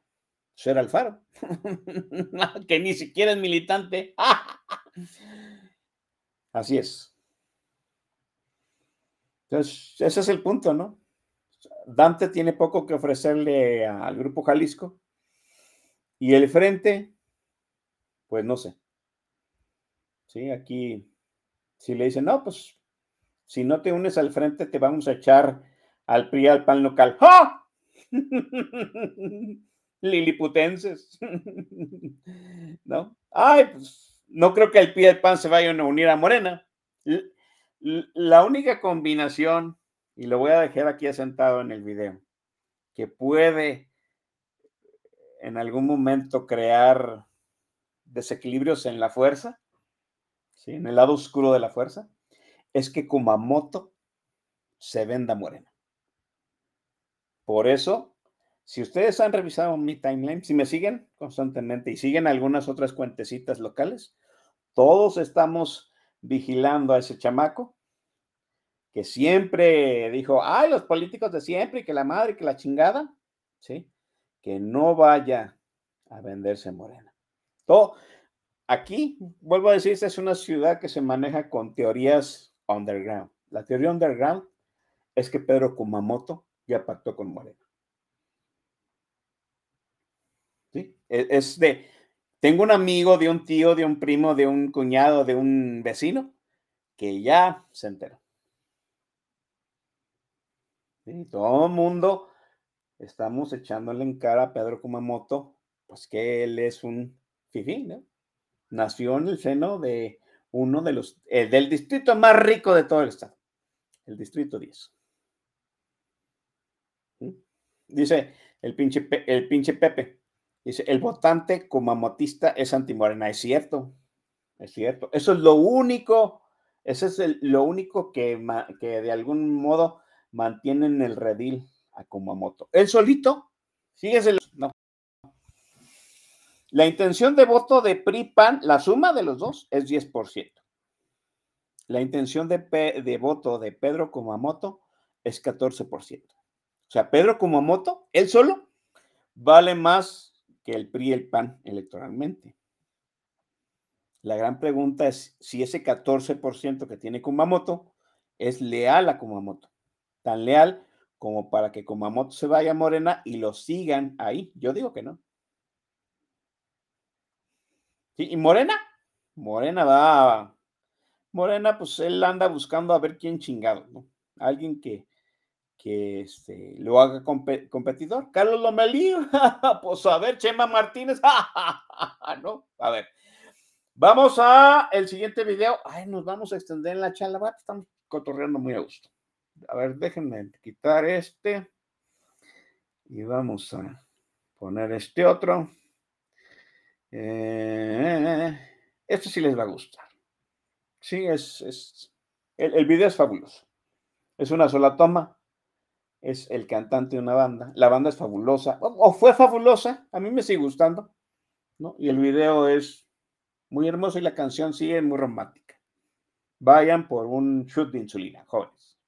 pues, era Alfaro, <laughs> que ni siquiera es militante. <laughs> Así es. Entonces, ese es el punto, ¿no? Dante tiene poco que ofrecerle al Grupo Jalisco y el frente, pues no sé. Sí, aquí, si le dicen, no, pues si no te unes al frente, te vamos a echar al PRI al pan local. ¡Ah! <laughs> Liliputenses. <laughs> ¿No? Ay, pues no creo que el pie del pan se vayan a unir a Morena. La única combinación, y lo voy a dejar aquí asentado en el video, que puede en algún momento crear desequilibrios en la fuerza, en el lado oscuro de la fuerza, es que Kumamoto se venda Morena. Por eso Si ustedes han revisado mi timeline, si me siguen constantemente y siguen algunas otras cuentecitas locales, todos estamos vigilando a ese chamaco que siempre dijo, ay, los políticos de siempre, que la madre, que la chingada, ¿sí? Que no vaya a venderse Morena. Todo, aquí, vuelvo a decir, esta es una ciudad que se maneja con teorías underground. La teoría underground es que Pedro Kumamoto ya pactó con Morena. ¿Sí? E, es de, tengo un amigo, de un tío, de un primo, de un cuñado, de un vecino, que ya se enteró. ¿Sí? Todo el mundo estamos echándole en cara a Pedro Kumamoto, pues que él es un fifí, ¿no? Nació en el seno de uno de los, eh, del distrito más rico de todo el estado, el distrito 10. Dice el pinche, el pinche Pepe, dice, el votante comamotista es antimorena. Es cierto, es cierto. Eso es lo único, eso es lo único que, de algún modo mantienen el redil a Kumamoto. Él solito, fíjese, no. La intención de voto de PRI-PAN, la suma de los dos, es 10%. La intención de, de voto de Pedro Kumamoto es 14%. O sea, Pedro Kumamoto, él solo, vale más que el PRI y el PAN electoralmente. La gran pregunta es si ese 14% que tiene Kumamoto es leal a Kumamoto. Tan leal como para que Kumamoto se vaya a Morena y lo sigan ahí. Yo digo que no. ¿Y Morena? Morena va. Morena, pues él anda buscando a ver quién chingado, ¿no? Alguien que, que este, lo haga competidor. Carlos Lomelí, <laughs> pues a ver, Chema Martínez, <laughs> ¿no? A ver, vamos a el siguiente video. Ay, nos vamos a extender en la charla, estamos cotorreando muy a gusto. A ver, déjenme quitar este y vamos a poner este otro. Eh, este sí les va a gustar. Sí, es, es el, el video es fabuloso. Es una sola toma, es el cantante de una banda. La banda es fabulosa, o, fue fabulosa, a mí me sigue gustando, ¿no? Y el video es muy hermoso y la canción sigue muy romántica. Vayan por un shoot de insulina, jóvenes.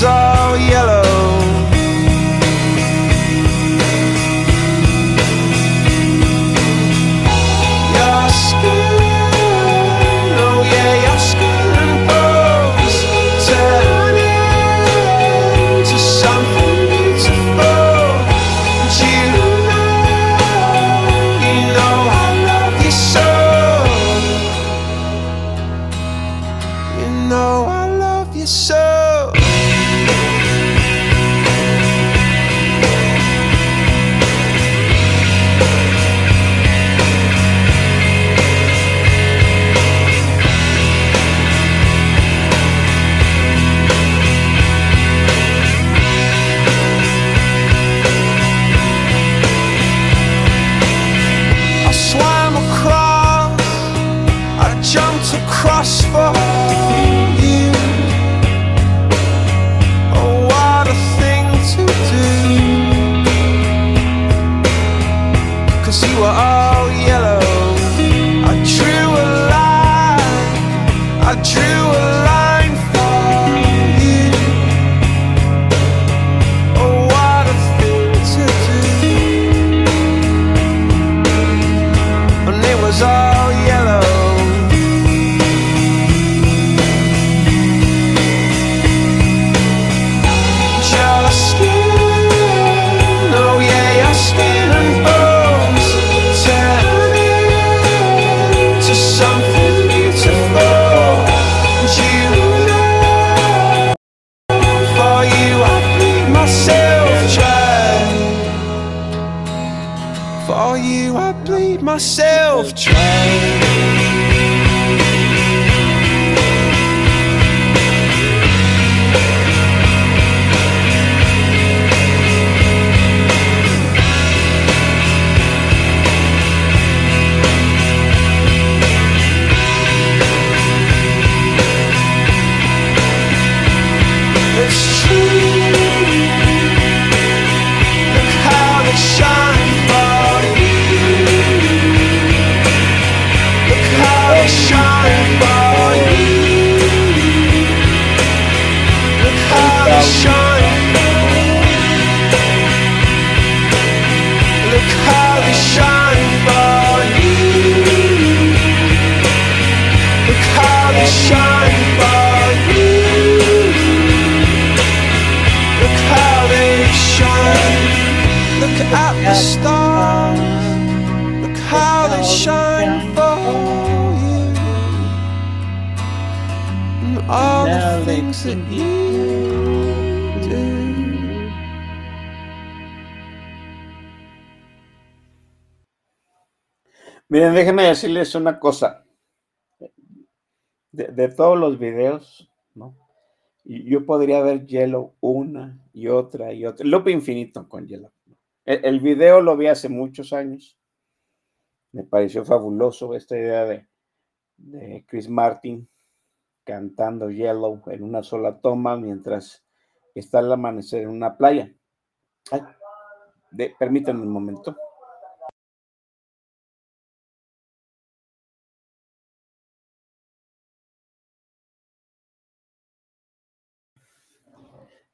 side. Decirles una cosa. De, todos los videos, ¿no? Yo podría ver Yellow una y otra y otra. Loop infinito con Yellow. El, video lo vi hace muchos años. Me pareció fabuloso esta idea de, de Chris Martin cantando Yellow en una sola toma mientras está el amanecer en una playa. Permítanme un momento.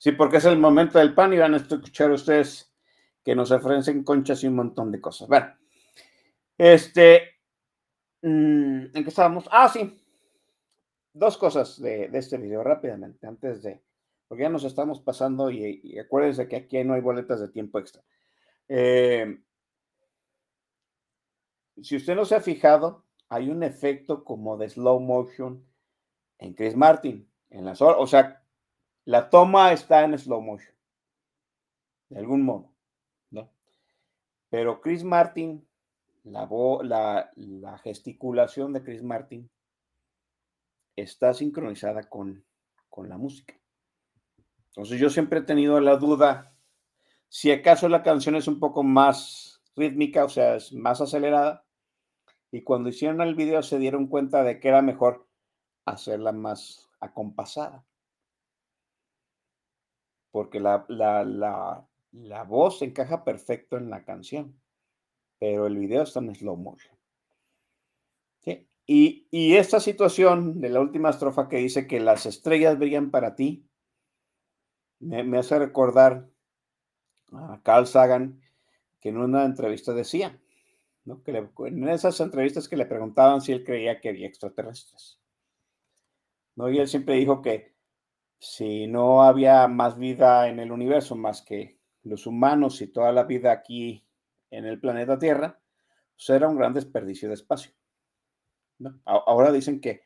Sí, porque es el momento del pan y van a escuchar ustedes que nos ofrecen conchas y un montón de cosas. Bueno, este, mm, ¿en qué estábamos? Ah, sí. Dos cosas de, este video rápidamente, antes de, porque ya nos estamos pasando y, y acuérdense que aquí no hay boletas de tiempo extra. Eh, si usted no se ha fijado, hay un efecto como de slow motion en Chris Martin, en las horas, o sea, la toma está en slow motion, de algún modo, ¿no? Pero Chris Martin, la, gesticulación de Chris Martin está sincronizada con, con la música. Entonces yo siempre he tenido la duda si acaso la canción es un poco más rítmica, o sea, es más acelerada, y cuando hicieron el video se dieron cuenta de que era mejor hacerla más acompasada porque la, la, la, la voz encaja perfecto en la canción, pero el video está en slow motion. Y, y esta situación de la última estrofa que dice que las estrellas brillan para ti, me, me hace recordar a Carl Sagan, que en una entrevista decía, ¿no? que en esas entrevistas que le preguntaban si él creía que había extraterrestres. ¿no? Y él siempre dijo que si no había más vida en el universo más que los humanos y toda la vida aquí en el planeta Tierra, pues era un gran desperdicio de espacio. Ahora dicen que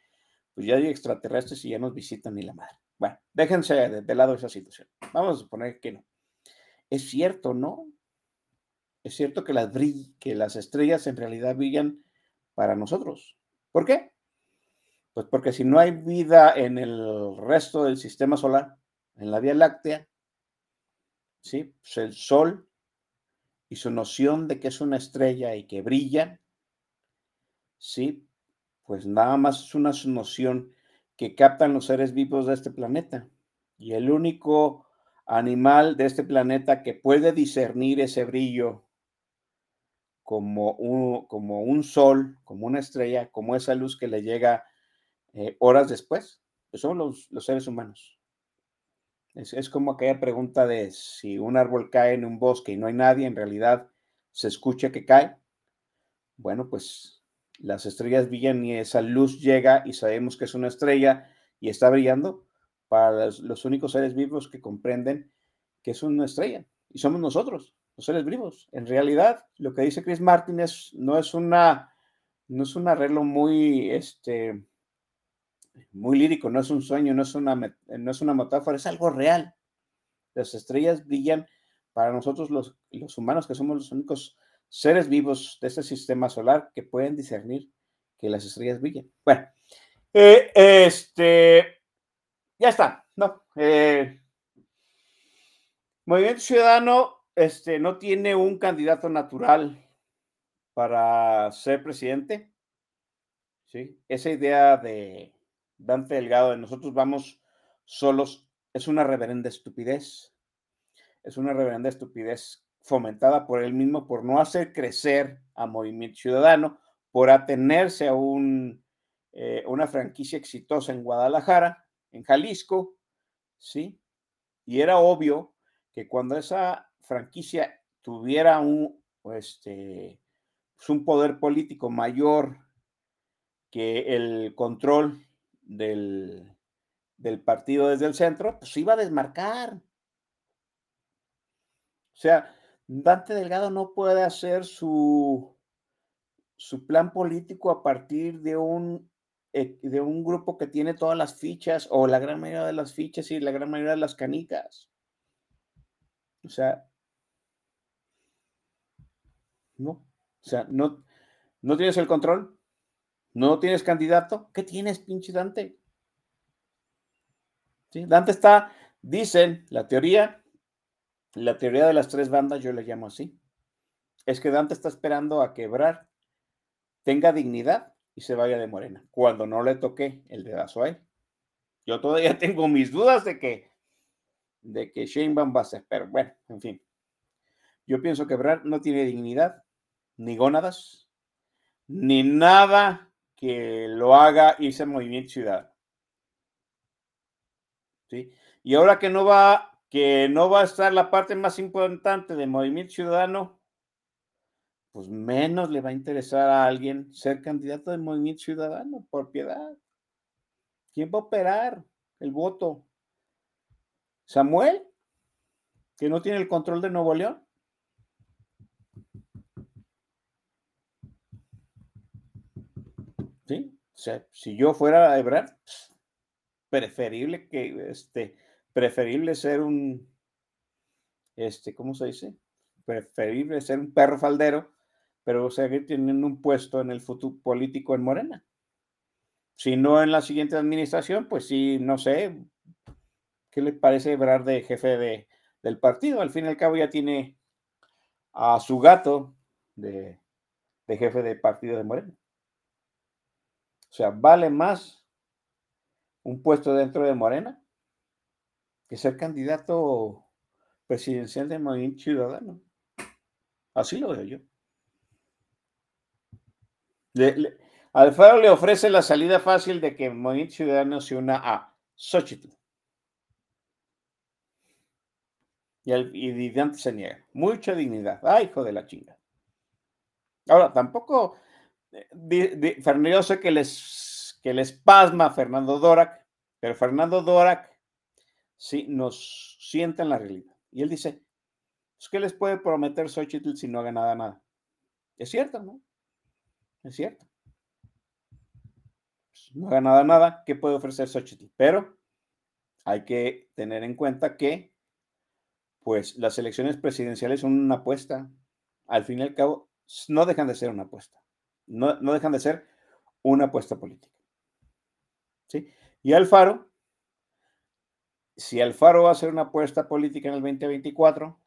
pues ya hay extraterrestres y ya nos visitan ni la madre. Bueno, déjense de, lado esa situación. Vamos a suponer que no. Es cierto, ¿no? Es cierto que las, que las estrellas en realidad brillan para nosotros. ¿Por qué? Pues porque si no hay vida en el resto del sistema solar, en la Vía Láctea, ¿sí? Pues el Sol y su noción de que es una estrella y que brilla, ¿sí? Pues nada más es una noción que captan los seres vivos de este planeta. Y el único animal de este planeta que puede discernir ese brillo como un, como un sol, como una estrella, como esa luz que le llega eh, horas después, pues son los, los seres humanos. Es, es como aquella pregunta de si un árbol cae en un bosque y no hay nadie, en realidad se escucha que cae. Bueno, pues las estrellas brillan y esa luz llega y sabemos que es una estrella y está brillando para los, los únicos seres vivos que comprenden que es una estrella y somos nosotros, los seres vivos. En realidad, lo que dice Chris Martin es, no es una no es un arreglo muy este muy lírico, no es un sueño, no es una, no es una metáfora, es algo real. Las estrellas brillan para nosotros los, los humanos, que somos los únicos seres vivos de este sistema solar que pueden discernir que las estrellas brillan. Bueno, eh, este, ya está, ¿no? Eh, Movimiento Ciudadano este, no tiene un candidato natural para ser presidente. ¿sí? Esa idea de Dante Delgado de nosotros vamos solos es una reverenda estupidez. Es una reverenda estupidez fomentada por él mismo por no hacer crecer a Movimiento Ciudadano, por atenerse a un, eh, una franquicia exitosa en Guadalajara, en Jalisco, ¿sí? Y era obvio que cuando esa franquicia tuviera un, este, pues, un poder político mayor que el control del, del partido desde el centro, pues iba a desmarcar. O sea, Dante Delgado no puede hacer su, su plan político a partir de un, eh, de un grupo que tiene todas las fichas o la gran mayoría de las fichas y la gran mayoría de las canicas. O sea, no. O sea, no, no tienes el control, no tienes candidato. ¿Qué tienes, pinche Dante? Dante está, dicen, la teoría la teoría de las tres bandas, yo le llamo así, es que Dante está esperando a quebrar, tenga dignidad y se vaya de Morena, cuando no le toque el dedazo a él. Yo todavía <laughs> tengo mis dudas de que, de que Sheinbaum va a ser, pero bueno, en fin. Yo pienso que Brad no tiene dignidad, ni gónadas, ni nada que lo haga irse al movimiento ciudadano. ¿Sí? Y ahora que no va que no va a estar la parte más importante del movimiento ciudadano, pues menos le va a interesar a alguien ser candidato del movimiento ciudadano, por piedad. ¿Quién va a operar el voto? ¿Samuel? ¿Que no tiene el control de Nuevo León? ¿Sí? O sea, si yo fuera Ebrard, preferible que este preferible ser un, este, ¿cómo se dice? Preferible ser un perro faldero, pero seguir teniendo un puesto en el futuro político en Morena. Si no en la siguiente administración, pues sí, no sé, ¿qué le parece hablar de jefe de, del partido? Al fin y al cabo ya tiene a su gato de, de jefe de partido de Morena. O sea, vale más un puesto dentro de Morena que ser candidato presidencial de Movimiento Ciudadano. Así lo veo yo. Alfaro le ofrece la salida fácil de que Movimiento Ciudadano se una a Xochitl. Y, el, y se niega. Mucha dignidad. Ay, hijo de la chinga. Ahora, tampoco. Eh, Fernando, sé que les, que les Fernando Dorak, pero Fernando Dorak ¿sí? nos sienta en la realidad. Y él dice, pues, ¿qué les puede prometer Xochitl si no haga nada, nada? Es cierto, ¿no? Es cierto. Pues, no haga nada, nada, ¿qué puede ofrecer Xochitl? Pero hay que tener en cuenta que, pues, las elecciones presidenciales son una apuesta. Al fin y al cabo, no dejan de ser una apuesta. No, no dejan de ser una apuesta política. ¿Sí? Y Alfaro, si Alfaro va a hacer una apuesta política en el 2024,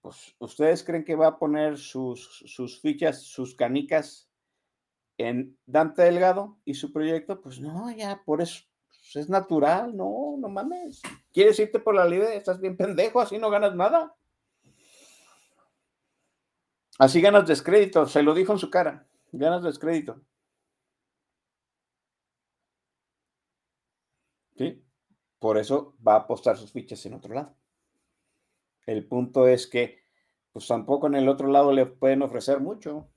pues ustedes creen que va a poner sus, sus fichas, sus canicas en Dante Delgado y su proyecto, pues no, ya por eso pues, es natural, no, no mames. ¿Quieres irte por la libre? Estás bien pendejo, así no ganas nada. Así ganas descrédito, se lo dijo en su cara, ganas descrédito. ¿Sí? Por eso va a apostar sus fichas en otro lado. El punto es que, pues tampoco en el otro lado le pueden ofrecer mucho.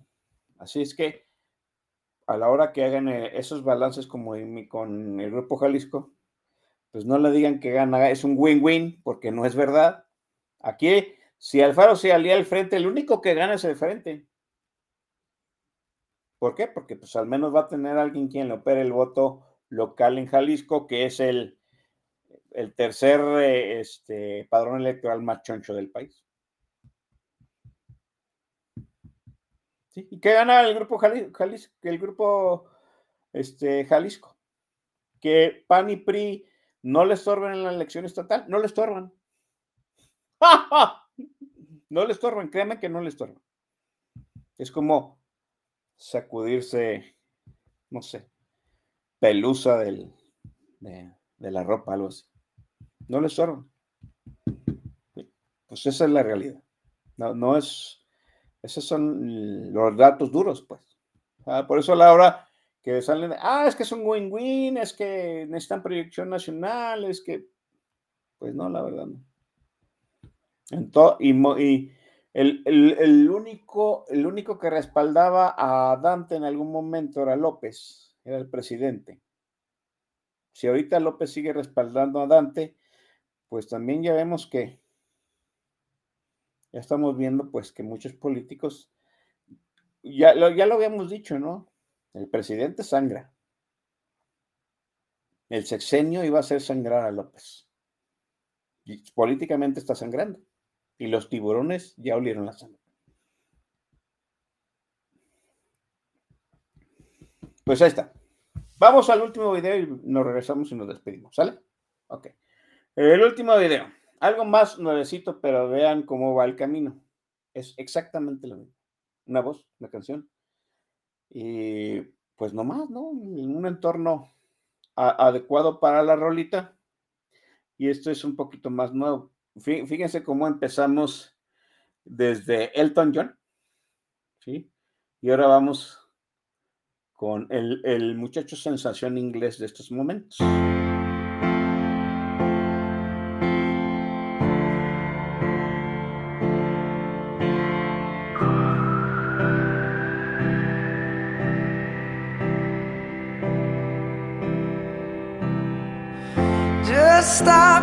Así es que a la hora que hagan eh, esos balances como con el Grupo Jalisco, pues no le digan que gana, es un win-win, porque no es verdad. Aquí, si Alfaro se alía al frente, el único que gana es el frente. ¿Por qué? Porque pues al menos va a tener alguien quien le opere el voto local en Jalisco, que es el el tercer eh, este, padrón electoral más choncho del país. ¿Sí? ¿Y qué gana el grupo Jalisco? El grupo este, Jalisco. Que PAN y PRI no le estorban en la elección estatal, no le estorban. <laughs> No le estorban, créanme que no le estorban. Es como sacudirse, no sé, pelusa del, de, de la ropa, algo así. No le estorban. Pues esa es la realidad. No, no es, esos son los datos duros, pues. Ah, por eso a la hora que salen, ah, es que es un win-win, es que necesitan proyección nacional, es que, pues no, la verdad no. Entonces, y, el, único, el único que respaldaba a Dante en algún momento era López, era el presidente. Si ahorita López sigue respaldando a Dante, pues también ya vemos que ya estamos viendo pues que muchos políticos, ya lo, ya lo habíamos dicho, ¿no? El presidente sangra. El sexenio iba a hacer sangrar a López. Y políticamente está sangrando. Y los tiburones ya olieron la sangre. Pues ahí está. Vamos al último video y nos regresamos y nos despedimos. ¿Sale? Ok. El último video. Algo más nuevecito, pero vean cómo va el camino. Es exactamente lo mismo. Una voz, una canción. Y pues nomás, ¿no? Un entorno adecuado para la rolita. Y esto es un poquito más nuevo. Fíjense cómo empezamos desde Elton John. ¿Sí? Y ahora vamos con el, el muchacho sensación inglés de estos momentos.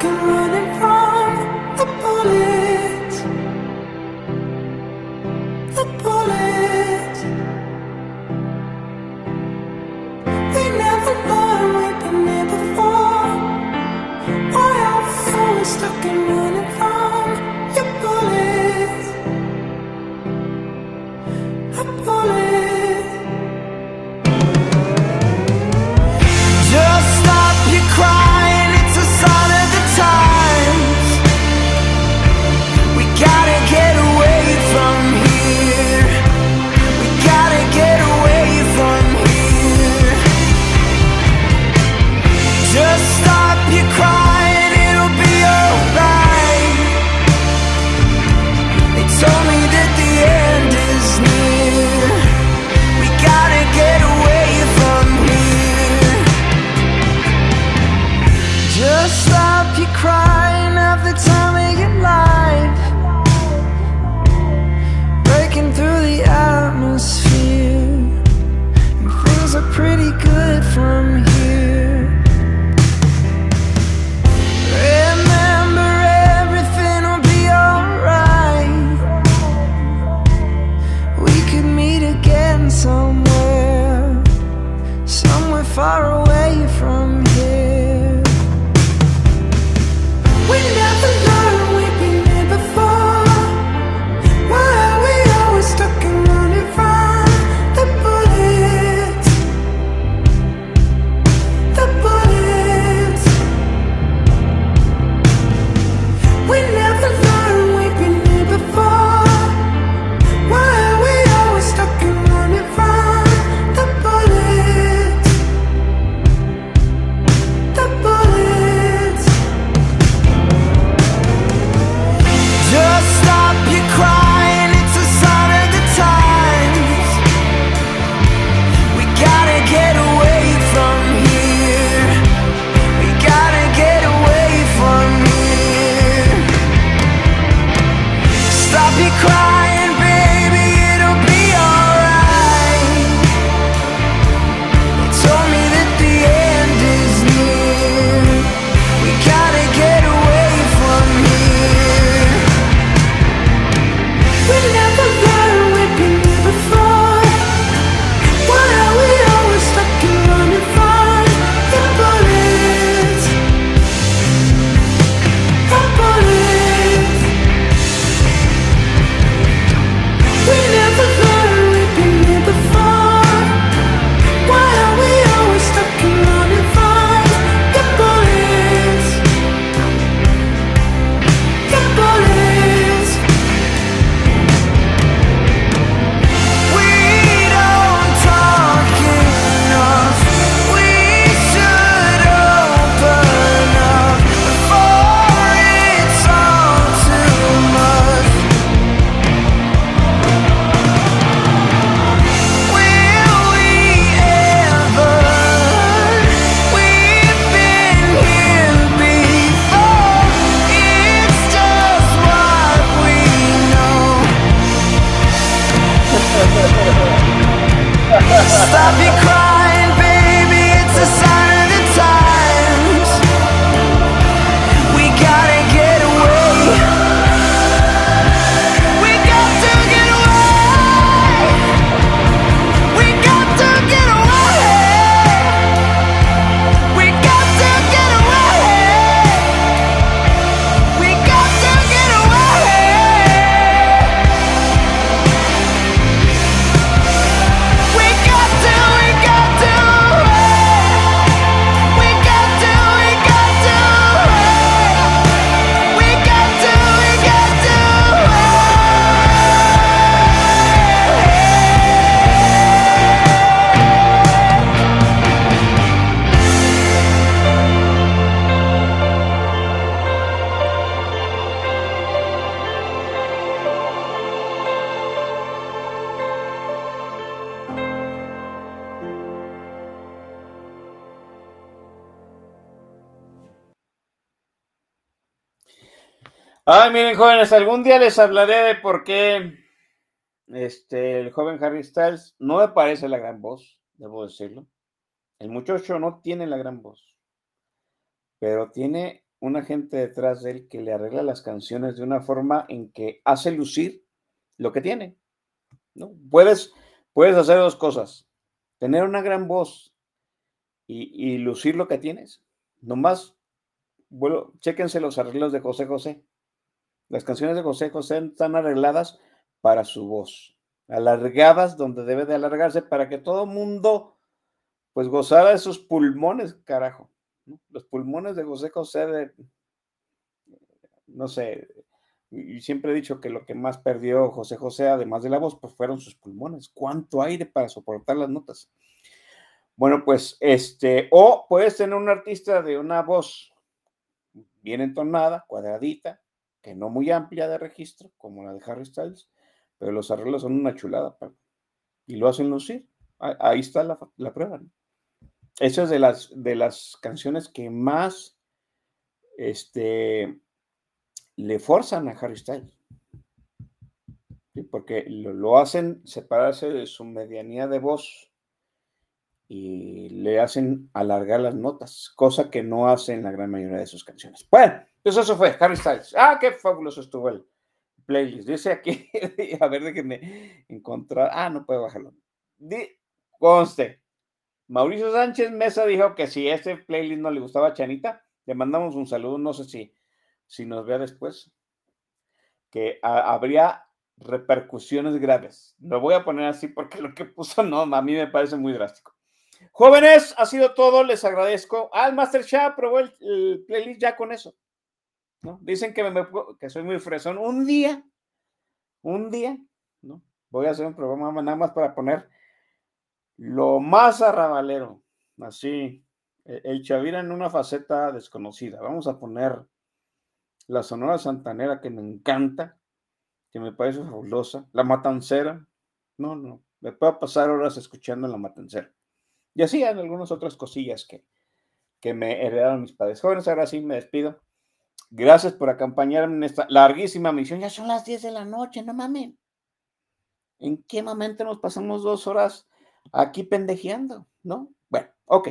I'm running from the bullet. Just Ay, miren, jóvenes, algún día les hablaré de por qué este, el joven Harry Styles no me parece la gran voz, debo decirlo. El muchacho no tiene la gran voz, pero tiene una gente detrás de él que le arregla las canciones de una forma en que hace lucir lo que tiene. ¿no? Puedes, puedes hacer dos cosas, tener una gran voz y, y lucir lo que tienes. Nomás, bueno, chéquense los arreglos de José José. Las canciones de José José están arregladas para su voz, alargadas donde debe de alargarse para que todo mundo pues gozara de sus pulmones, carajo. Los pulmones de José José, no sé, y siempre he dicho que lo que más perdió José José, además de la voz, pues fueron sus pulmones. ¿Cuánto aire para soportar las notas? Bueno, pues este, o puedes tener un artista de una voz bien entonada, cuadradita, que no muy amplia de registro, como la de Harry Styles, pero los arreglos son una chulada y lo hacen lucir. Ahí está la, la prueba. Esa es de las, de las canciones que más este, le forzan a Harry Styles. Porque lo, lo, hacen separarse de su medianía de voz y le hacen alargar las notas, cosa que no hace en la gran mayoría de sus canciones. Bueno, pues eso fue Harry Styles. Ah, qué fabuloso estuvo el playlist. Dice aquí, <laughs> a ver, déjenme encontrar. Ah, no puedo bajarlo. conste. Mauricio Sánchez Mesa dijo que si este playlist no le gustaba a Chanita, le mandamos un saludo. No sé si, si nos vea después. Que habría repercusiones graves. Lo voy a poner así porque lo que puso no, a mí me parece muy drástico. Jóvenes, ha sido todo, les agradezco. Al Master Shah probó el, playlist ya con eso. ¿No? Dicen que, me, que soy muy fresón. Un día, un día, ¿no? Voy a hacer un programa nada más para poner lo más arrabalero, así, e, el Chavira en una faceta desconocida. Vamos a poner la Sonora Santanera que me encanta, que me parece fabulosa, la Matancera. No, no, me puedo pasar horas escuchando la Matancera. Y así hay algunas otras cosillas que, que me heredaron mis padres jóvenes. Ahora sí me despido. Gracias por acompañarme en esta larguísima misión. Ya son las 10 de la noche, no mames. ¿En qué momento nos pasamos dos horas aquí pendejeando? ¿No? Bueno, ok.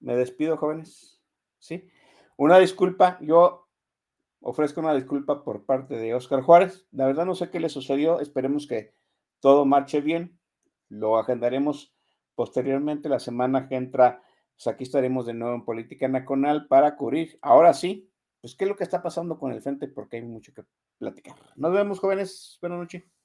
Me despido, jóvenes. ¿Sí? Una disculpa, yo ofrezco una disculpa por parte de Oscar Juárez. La verdad no sé qué le sucedió. Esperemos que todo marche bien. Lo agendaremos posteriormente la semana que entra pues aquí estaremos de nuevo en Política Nacional para cubrir, ahora sí, pues qué es lo que está pasando con el frente, porque hay mucho que platicar. Nos vemos, jóvenes. Buenas noches.